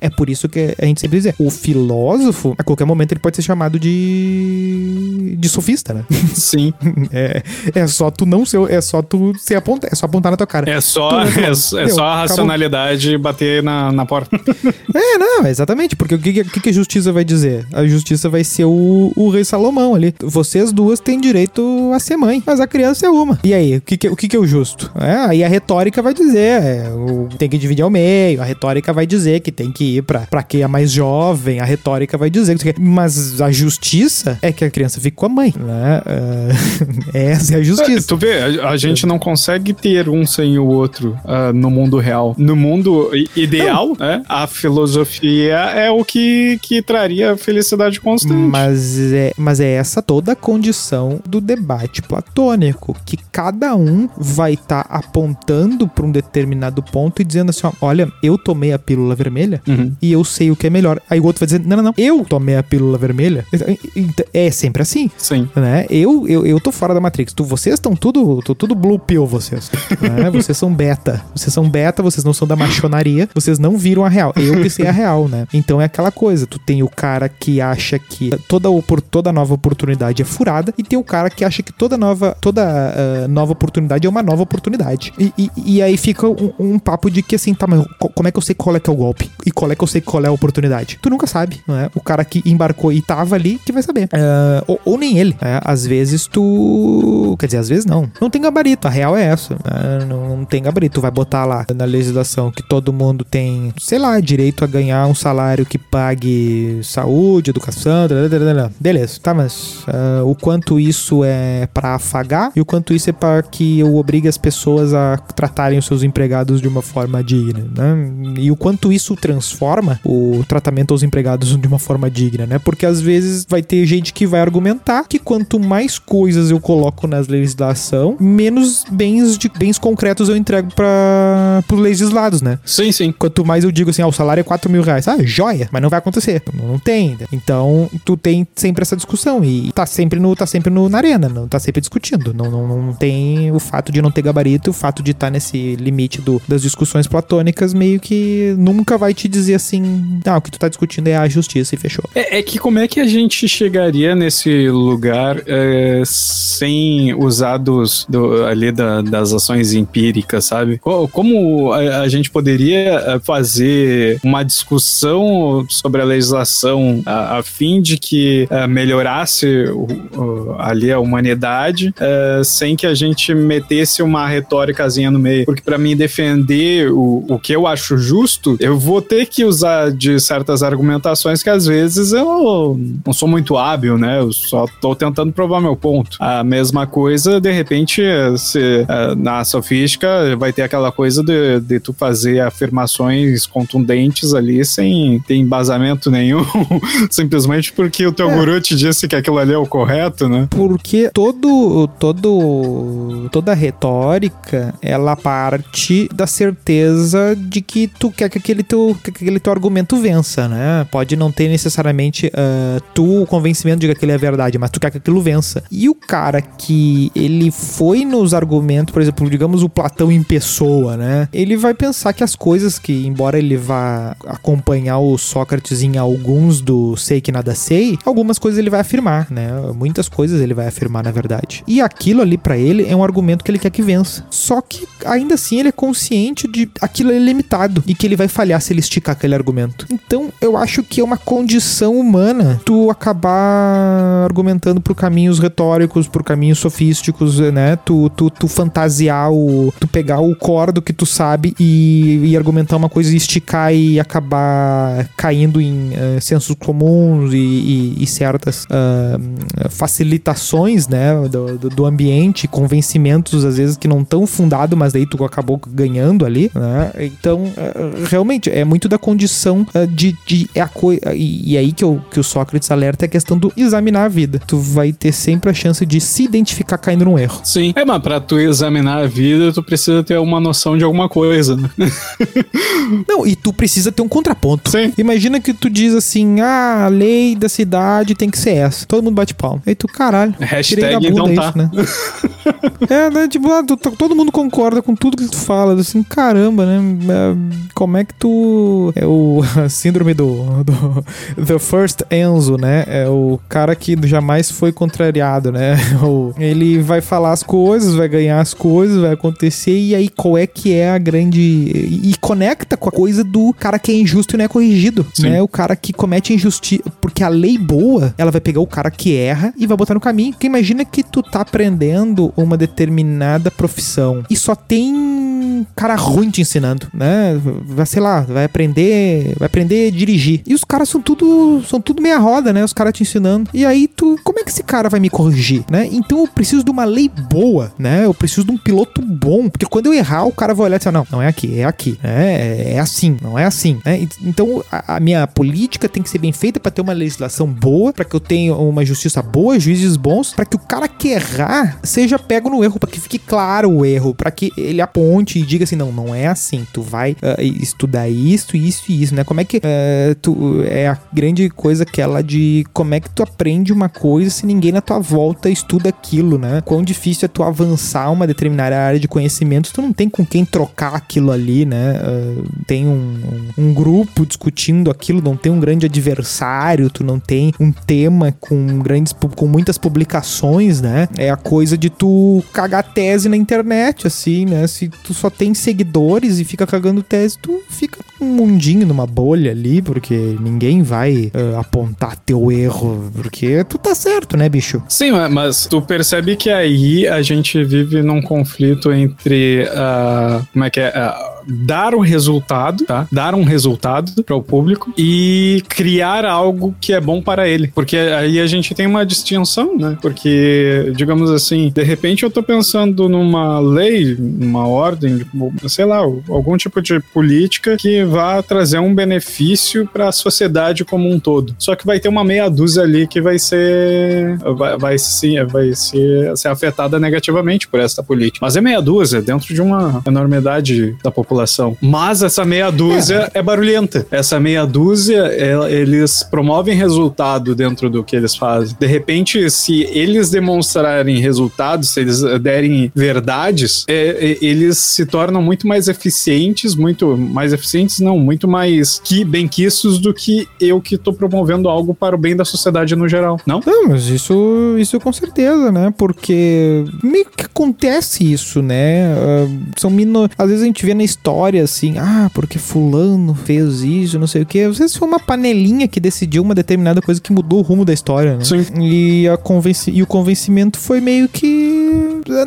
é por isso que a gente sempre diz, o filósofo, a qualquer momento ele pode ser chamado de de sofista, né? Sim. é, é só tu não ser, é só tu se apontar, é só apontar na tua cara. É só, é, é, só a racionalidade acabou. bater na, na porta. é, não, exatamente, porque o que, que, que a justiça vai dizer? A justiça vai ser o, o rei Salomão ali. Vocês duas têm direito a ser mãe, mas a criança é uma. E aí, o que, que, o que, que é o justo? É, aí a retórica vai dizer, é, tem que dividir ao meio, a retórica vai dizer que tem que ir pra, pra quem é mais jovem, a retórica vai dizer que mas a justiça é que a criança fique com a mãe, né? Uh, essa é a justiça. tu vê, a, a, gente não consegue ter um sem o outro uh, no mundo real. No mundo ideal, né? A filosofia é o que, que traria felicidade constante. Mas é, mas é essa toda a condição do debate platônico, que cada um vai estar tá apontando para um determinado ponto e dizendo assim, ó, olha, eu tomei a pílula vermelha uhum. e eu sei o que é melhor. Aí o outro vai dizer, não, não, não, eu tomei a pílula vermelha. É sempre assim. Sim. Né? Eu, eu, eu tô fora da Matrix. Tu, vocês estão tudo, tô, tudo blue pill, vocês. Né? Vocês são beta. Vocês são beta, vocês não são da machonaria, vocês não viram a real. Eu que sei a real, né? Então é aquela coisa, tu tem o cara que acha que toda, por toda nova oportunidade é furada e tem o cara que acha que toda nova, toda uh, nova oportunidade é uma nova oportunidade. E, e, e aí fica um, um, papo de que assim, tá, mas como é que eu sei qual é que é o golpe? E qual é que eu sei qual é a oportunidade? Tu nunca sabe, não é? O cara que embarcou e tava ali que vai saber. Uh, ou, ou, nem ele. Né? Às vezes tu. Quer dizer, às vezes não. Não tem gabarito. A real é essa. Né? Não, não tem gabarito. Tu vai botar lá na legislação que todo mundo tem, sei lá, direito a ganhar um salário que pague saúde, educação, beleza. Tá, mas uh, o quanto isso é para afagar e o quanto isso é para que eu obrigue as pessoas a tratarem os seus empregados de uma forma digna, né? E o quanto isso transforma o tratamento aos empregados de uma forma digna, né? Porque às vezes vai ter gente que vai argumentar que quanto mais coisas eu coloco na legislação, menos bens de bens concretos eu entrego para os legislados, né? Sim, sim. Quanto mais eu digo assim, ah, o salário é 4 mil reais, ah, joia, mas não vai acontecer, não, tem. Então, tu tem sempre essa discussão e tá sempre no, tá sempre no, na arena, não tá sempre discutindo. Não, não, não tem o fato de não ter gabarito, o fato de estar tá nesse limite do, das discussões platônicas, meio que nunca vai te dizer assim, ah, o que tu tá discutindo é a justiça e fechou. É, é que como é que a gente chegaria nesse lugar é, sem usar dos, do, ali da, das ações empíricas, sabe? Como a, a, gente poderia é, fazer uma discussão sobre a legislação a, a fim de que a, é, melhorasse o, ali a humanidade é, sem que a gente metesse uma retóricazinha no meio? Porque para mim defender o, o que eu acho justo, eu vou ter que usar de certas argumentações que às vezes eu não sou muito hábil, né? Eu só tô tentando provar meu ponto. A mesma coisa, de repente, se, é, na sofística vai ter aquela coisa de, de tu fazer afirmações contundentes ali sem ter embasamento nenhum, simplesmente porque o teu é. guru te disse que aquilo ali é o correto, né? Porque todo, todo, toda retórica, ela parte da certeza de que tu quer que aquele teu, que aquele teu argumento vença, né? Pode não ter necessariamente uh, tu, o convencimento de que aquilo é verdade, mas tu quer que aquilo vença. E o cara que ele foi nos argumentos, por exemplo, digamos o Platão em pessoa, né? Ele vai pensar que as coisas que, embora ele vá acompanhar o Sócrates em alguns do sei que nada sei, algumas coisas ele vai afirmar, né? Muitas coisas ele vai afirmar, na verdade. E aquilo ali para ele é um argumento que ele quer que vença. Só que ainda assim ele é consciente de aquilo é limitado e que ele vai falhar se ele esticar aquele argumento. Então eu acho que é uma condição humana tu acabar argumentando por caminhos retóricos, por caminhos sofísticos, né? Tu, tu, tu fantasiar o. Tu pegar o cordo que tu sabe e, e argumentar uma coisa e esticar e acabar caindo em uh, sensos comuns e, e, e certas uh, facilitações, né? Do, do, do, ambiente, convencimentos às vezes que não estão fundados, mas daí tu acabou ganhando ali, né? Então, uh, realmente, é muito da condição de. de é a e, e aí que, eu, que o Sócrates alerta é a questão do examinar a vida. Tu vai ter sempre a chance de se identificar caindo num erro. Sim. É, mas pra tu examinar a vida, tu precisa ter uma noção de alguma coisa, né? Não, e tu precisa ter um contraponto. Sim. Imagina que tu diz assim: ah, a lei da cidade tem que ser essa. Todo mundo bate palma. Aí tu, caralho. Hashtag então tá. Isso, né? é, né? Tipo, ah, todo mundo concorda com tudo que tu fala. Assim, caramba, né? É, como é que tu. É o síndrome do, do. The First Enzo, né? É o cara que jamais foi contrariado, né? Ele vai falar as coisas, vai ganhar as coisas, vai acontecer. E aí, qual é que é a grande. E conecta com a coisa do cara que é injusto e não é corrigido, Sim. né? O cara que comete injustiça. Porque a lei boa, ela vai pegar o cara que erra e vai botar no caminho. Porque imagina que tu tá aprendendo uma determinada profissão e só tem cara ruim te ensinando, né? Vai, sei lá, vai aprender, vai aprender a dirigir. E os caras são tudo, são tudo meia roda, né? Os caras te ensinando. E aí tu, como é que esse cara vai me corrigir, né? Então eu preciso de uma lei boa, né? Eu preciso de um piloto bom, porque quando eu errar, o cara vai olhar e dizer, não, não é aqui, é aqui, é, é assim, não é assim, né? Então a, a minha política tem que ser bem feita para ter uma legislação boa, para que eu tenha uma justiça boa, juízes bons, para que o cara que errar seja pego no erro, para que fique claro o erro, para que ele aponte diga assim, não, não é assim, tu vai uh, estudar isso, isso e isso, né? Como é que uh, tu é a grande coisa aquela de como é que tu aprende uma coisa se ninguém na tua volta estuda aquilo, né? Quão difícil é tu avançar uma determinada área de conhecimento, tu não tem com quem trocar aquilo ali, né? Uh, tem um, um, um, grupo discutindo aquilo, não tem um grande adversário, tu não tem um tema com grandes com muitas publicações, né? É a coisa de tu cagar tese na internet, assim, né? Se tu só tem seguidores e fica cagando tese, tu fica mundinho numa bolha ali, porque ninguém vai uh, apontar teu erro, porque tu tá certo, né, bicho? Sim, mas tu percebe que aí a gente vive num conflito entre. Uh, como é que é? Uh, dar um resultado, tá? Dar um resultado para o público e criar algo que é bom para ele. Porque aí a gente tem uma distinção, né? Porque, digamos assim, de repente eu tô pensando numa lei, numa ordem, sei lá, algum tipo de política que vá trazer um benefício para a sociedade como um todo. Só que vai ter uma meia dúzia ali que vai ser vai, vai sim, vai ser, ser afetada negativamente por essa política. Mas é meia dúzia dentro de uma enormidade da população. Mas essa meia dúzia é, é barulhenta. Essa meia dúzia, é, eles promovem resultado dentro do que eles fazem. De repente, se eles demonstrarem resultados, se eles derem verdades, é, é eles se tornam muito mais eficientes, muito mais eficientes, não, muito mais que benquistos do que eu que estou promovendo algo para o bem da sociedade no geral, não? Não, mas isso, isso com certeza, né? Porque meio que acontece isso, né? Uh, são minor... Às vezes a gente vê na história assim, ah, porque fulano fez isso, não sei o que. Às vezes foi uma panelinha que decidiu uma determinada coisa que mudou o rumo da história, né? Sim. E, a convenci e o convencimento foi meio que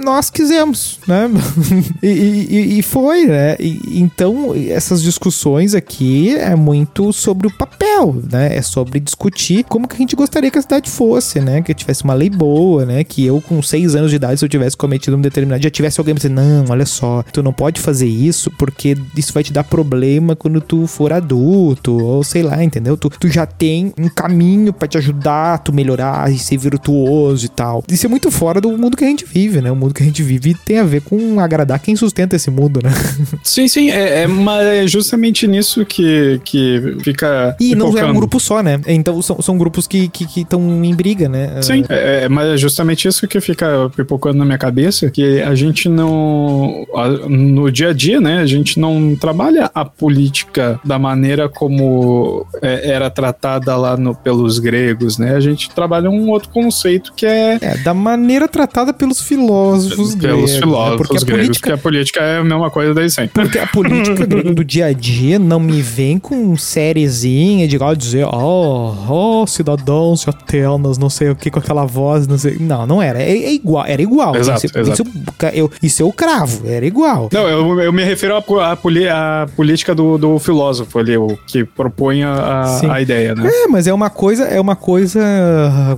nós quisemos, né? e, e, e, foi, né? E, então, essas discussões aqui é muito sobre o papel, né? É sobre discutir como que a gente gostaria que a cidade fosse, né? Que tivesse uma lei boa, né? Que eu, com seis anos de idade, se eu tivesse cometido um determinado, já tivesse alguém dizendo, não, olha só, tu não pode fazer isso porque isso vai te dar problema quando tu for adulto, ou sei lá, entendeu? Tu, tu já tem um caminho para te ajudar, tu melhorar e ser virtuoso e tal. Isso é muito fora do mundo que a gente vive, né? O mundo que a gente vive tem a ver com agradar quem sustenta esse mundo, né? Sim, sim, é, é, mas é justamente nisso que, que fica. E não é um focando. grupo só, né? Então são, são grupos que estão que, estão em briga, né? Sim, é, é, mas é justamente isso que fica pipocando na minha cabeça, que a gente não, no dia a dia, né, a gente não trabalha a política da maneira como é, era tratada lá no, pelos gregos, né, a gente trabalha um outro conceito que é É, da maneira tratada pelos filósofos gregos. pelos né? filósofos Porque a gregos, política a política é a mesma coisa desde sempre. Porque a política grega do dia a dia não me vem com sériezinha de igual dizer, oh, oh, cidadãos de Atenas, não sei o que, com aquela voz, não sei. Não, não era. É, é igual, era igual. Exato, isso, exato. Isso, eu, isso eu cravo, era igual. Não, eu, eu me refiro à, política do, do filósofo ali, o que propõe a, a ideia, né? É, mas é uma coisa, é uma coisa.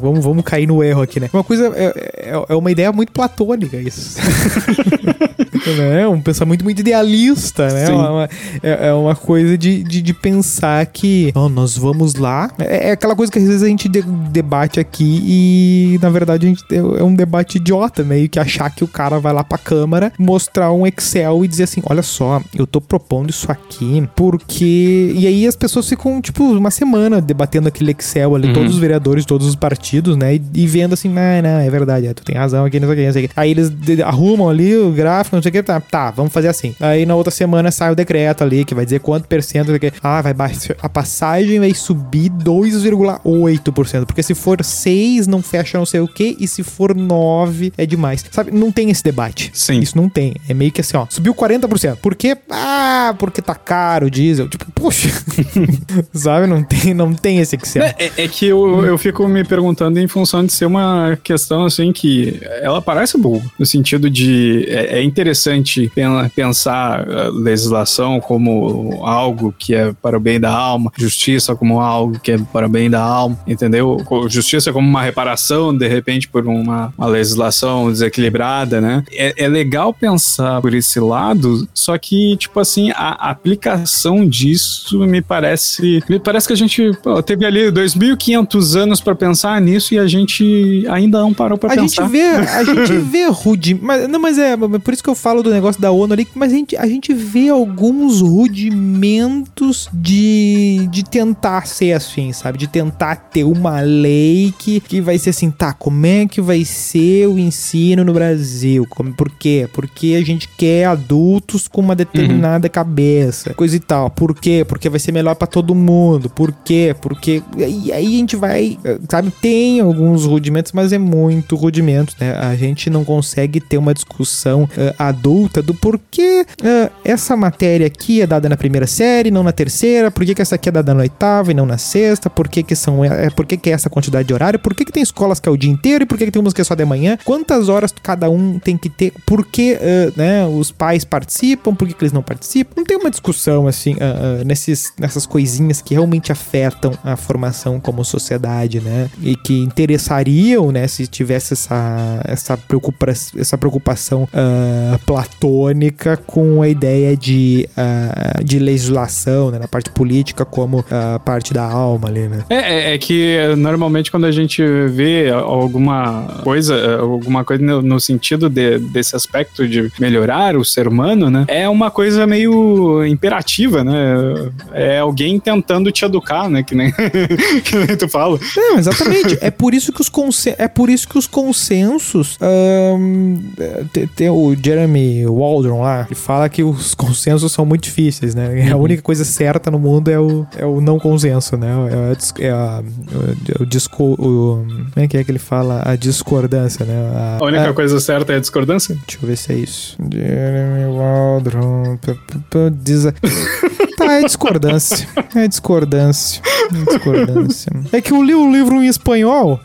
Vamos, vamos cair no erro aqui, né? Uma coisa. É, é, é uma ideia muito platônica, isso. é um pensamento muito idealista, né? Sim. É uma, é, é uma coisa de, de, de pensar que ó, nós vamos lá. É, é aquela coisa que às vezes a gente de- debate aqui e, na verdade, a gente é é um debate idiota, meio que achar que o cara vai lá pra câmara, mostrar um Excel e dizer assim: olha só, eu tô propondo isso aqui porque. E aí as pessoas ficam, tipo, uma semana debatendo aquele Excel ali, Uhum. todos os vereadores, todos os partidos, né? E, e vendo assim, não, não, é verdade, é, tu tem razão aqui, não sei o não sei o que. Aí eles arrumam ali o gráfico, não sei o que, tá, tá, vamos fazer assim. Aí na outra semana sai o decreto ali, que vai dizer quanto por cento, não sei o que. Ah, vai baixar, a passagem vai subir 2,8%, porque se for 6, não fecha não sei o que, e se for 9, é demais. Sabe, não tem esse debate. Sim. Isso não tem. É meio que assim, ó, subiu 40%. Por quê? Ah, porque tá caro o diesel. Tipo, poxa. Sabe, não tem, não tem esse Excel. É, é- é que eu, eu fico me perguntando em função de ser uma questão assim que ela parece boa, no sentido de é, é interessante pen- pensar a legislação como algo que é para o bem da alma, justiça como algo que é para o bem da alma, entendeu? Justiça como uma reparação, de repente, por uma, uma legislação desequilibrada, né? É, é legal pensar por esse lado, só que, tipo assim, a aplicação disso me parece. Me parece que a gente pô, teve ali 2.500 anos pra pensar nisso e a gente ainda não parou pra A gente pensar. vê, a gente vê rude, mas não, mas é por isso que eu falo do negócio da ONU ali, mas a gente, a gente vê alguns rudimentos de, de tentar ser assim, sabe? De tentar ter uma lei que, que vai ser assim, tá, como é que vai ser o ensino no Brasil? Como, por quê? Porque a gente quer adultos com uma determinada cabeça, coisa e tal. Por quê? Porque vai ser melhor pra todo mundo. Por quê? Porque e aí a gente vai, eh, sabe, tem alguns rudimentos, mas é muito rudimento, né? A gente não consegue ter uma discussão eh, adulta do porquê eh, essa matéria aqui é dada na primeira série, não na terceira, por que, que essa aqui é dada na oitava e não na sexta, por que que são, é, por que que é essa quantidade de horário, por que que tem escolas que é o dia inteiro e por que que tem umas que é só de manhã, quantas horas cada um tem que ter, por que, eh, né, os pais participam, por que que eles não participam, não tem uma discussão, assim, nesses, nessas coisinhas que realmente afetam a formação como sociedade, né, e que interessariam, né, se tivesse essa, essa, preocupa essa preocupação ah, platônica com a ideia de, ah, de legislação, né, na parte política como a parte da alma ali, né. É, é, é que normalmente quando a gente vê alguma coisa, alguma coisa no, no sentido de- desse aspecto de melhorar o ser humano, né? É uma coisa meio imperativa, né? É alguém tentando te educar, né? Que nem, que nem tu fala. Não, exatamente. é por isso que os consen é por isso que os consensos é, tem, tem o Jeremy Waldron lá que fala que os consensos são muito difíceis, né? A única coisa certa no mundo é o, é o não consenso, né? É, a é a, o, o disco o, como é que é que ele fala a discordância, né? A, A única a- coisa certa é a discordância? Deixa eu ver se é isso. Jeremy Waldron. desa- Tá, é discordância. É discordância. É discordância. É que eu li o livro em espanhol.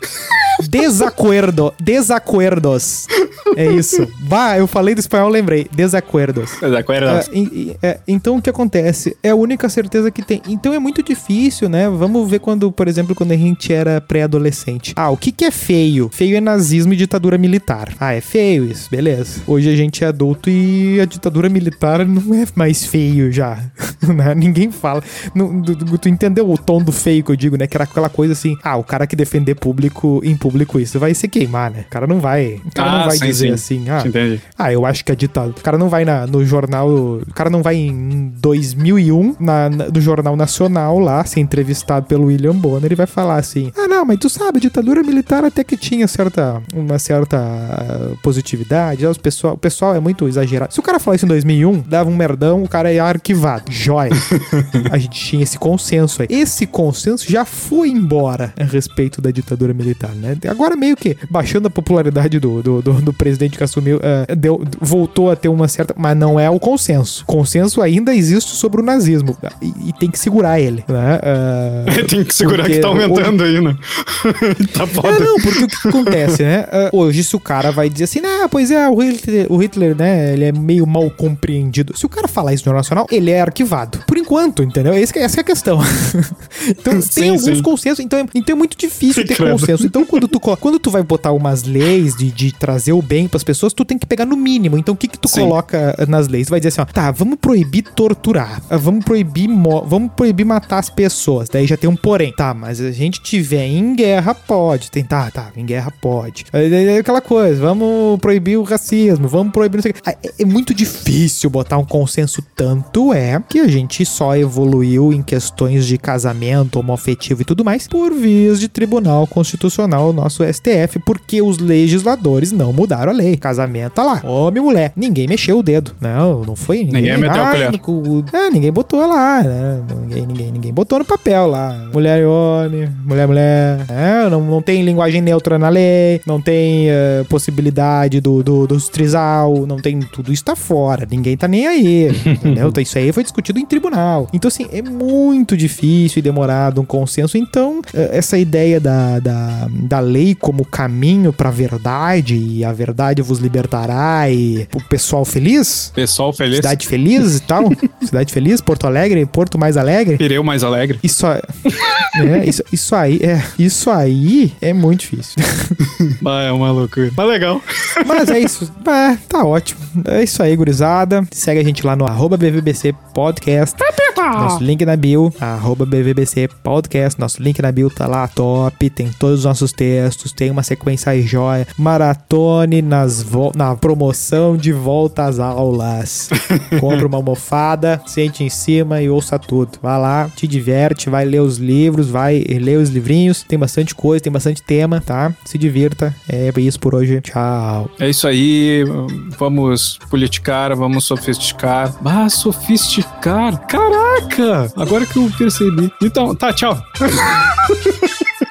Desacuerdo. Desacuerdos. É isso. Bah, eu falei do espanhol, lembrei. Desacuerdos. Desacuerdos. É, e- e- é, então o que acontece? É a única certeza que tem. Então é muito difícil, né? Vamos ver quando, por exemplo, quando a gente era pré-adolescente. Ah, o que, que é feio? Feio é nazismo e ditadura militar. Ah, é feio isso, beleza. Hoje a gente é adulto e a ditadura militar não é mais feio já. né? Ninguém fala. Não- tu, tu- entendeu o tom do feio que eu digo, né? Que era aquela coisa assim: ah, o cara que defender público em público isso vai se queimar, né? O cara não vai. O cara Ah, não vai sim, dizer sim. assim, ah, Entendi. ah, eu acho que é ditado. O cara não vai na, no jornal. O cara não vai em 2001 na, na- no Jornal Nacional lá, ser entrevistado pelo William Bonner e vai falar assim: Ah, não, mas tu sabe, a ditadura militar até que tinha certa, uma certa ah, positividade. Os pessoal, o pessoal é muito exagerado. Se o cara falar isso em 2001, dava um merdão, o cara ia arquivado. Joia. a gente tinha esse consenso aí. Esse consenso já foi embora a respeito da ditadura militar, né? Agora meio que baixando a popularidade do, do, do, do presidente que assumiu, eh, deu, voltou a ter uma certa... Mas não é o consenso. Consenso ainda existe sobre o nazismo e, e tem que segurar ele, né? Eh, Tem que segurar porque que tá aumentando aí, né? tá é, foda. não, porque o que acontece, né? Ah, hoje, se o cara vai dizer assim, ah, pois é, o Hitler, o Hitler, né, ele é meio mal compreendido. Se o cara falar isso no Nacional, ele é arquivado. Por enquanto, entendeu? Esse essa é a questão. então, Sim, tem alguns sim. consensos, então é, então é muito difícil ter Credo. consenso. Então, quando tu, quando tu vai botar umas leis de, de trazer o bem pras pessoas, tu tem que pegar no mínimo. Então, o que que tu Sim. coloca ah, nas leis? Tu vai dizer assim, ó, tá, vamos proibir torturar, ah, vamos proibir, mo- vamos proibir matar as pessoas. Daí já tem um porém. Tá, mas a gente tiver em guerra, pode. Tem, tá, tá, em guerra pode. Aí, aquela coisa, vamos proibir o racismo, vamos proibir não sei o quê. Ah, É, é muito difícil botar um consenso, tanto é que a gente só evoluiu em questões de casamento homoafetivo e tudo mais por vias de tribunal constitucional, nosso STF, porque os legisladores não mudaram a lei. Casamento tá lá, homem e mulher. Ninguém mexeu o dedo. Não, não foi Ninguém meteu a colher. É, ninguém botou lá, né? Ninguém, ninguém, ninguém botou no papel lá. Mulher e homem, mulher, mulher. É, não, não tem linguagem neutra na lei, não tem eh, possibilidade do, do, dos trisal, não tem. Tudo isso tá fora. Ninguém tá nem aí. entendeu? Então, isso aí foi discutido em tribunal. Então, assim, é muito difícil e demorado um consenso. Então, eh, essa ideia da, da, da lei como caminho pra verdade e a verdade vos libertará e o pessoal feliz. Pessoal feliz. Cidade feliz e tal. Cidade feliz, Porto Alegre, Porto mais alegre. Pireu mais alegre. Isso, é, isso, isso aí é, isso aí é muito difícil. Ah, é uma loucura. Mas legal. Mas é isso. É, tá ótimo. É isso aí, gurizada. Segue a gente lá no arroba BVBC Podcast. Nosso link na bio, arroba BVBC Podcast. Nosso link na bio tá lá top. Tem todos os nossos textos. Tem uma sequência aí joia. Maratone nas vo- na promoção de volta às aulas. Compra uma almofada, sente em cima e ouça tudo. Vai lá, te diverte, vai ler os livros, vai ler os livrinhos. Tem bastante coisa, tem bastante tema, tá? Se divirta. É isso por hoje. Tchau. É isso aí. Vamos politicar, vamos sofisticar. Ah, sofisticar. Caraca! Agora que eu percebi. Então, tá, tchau.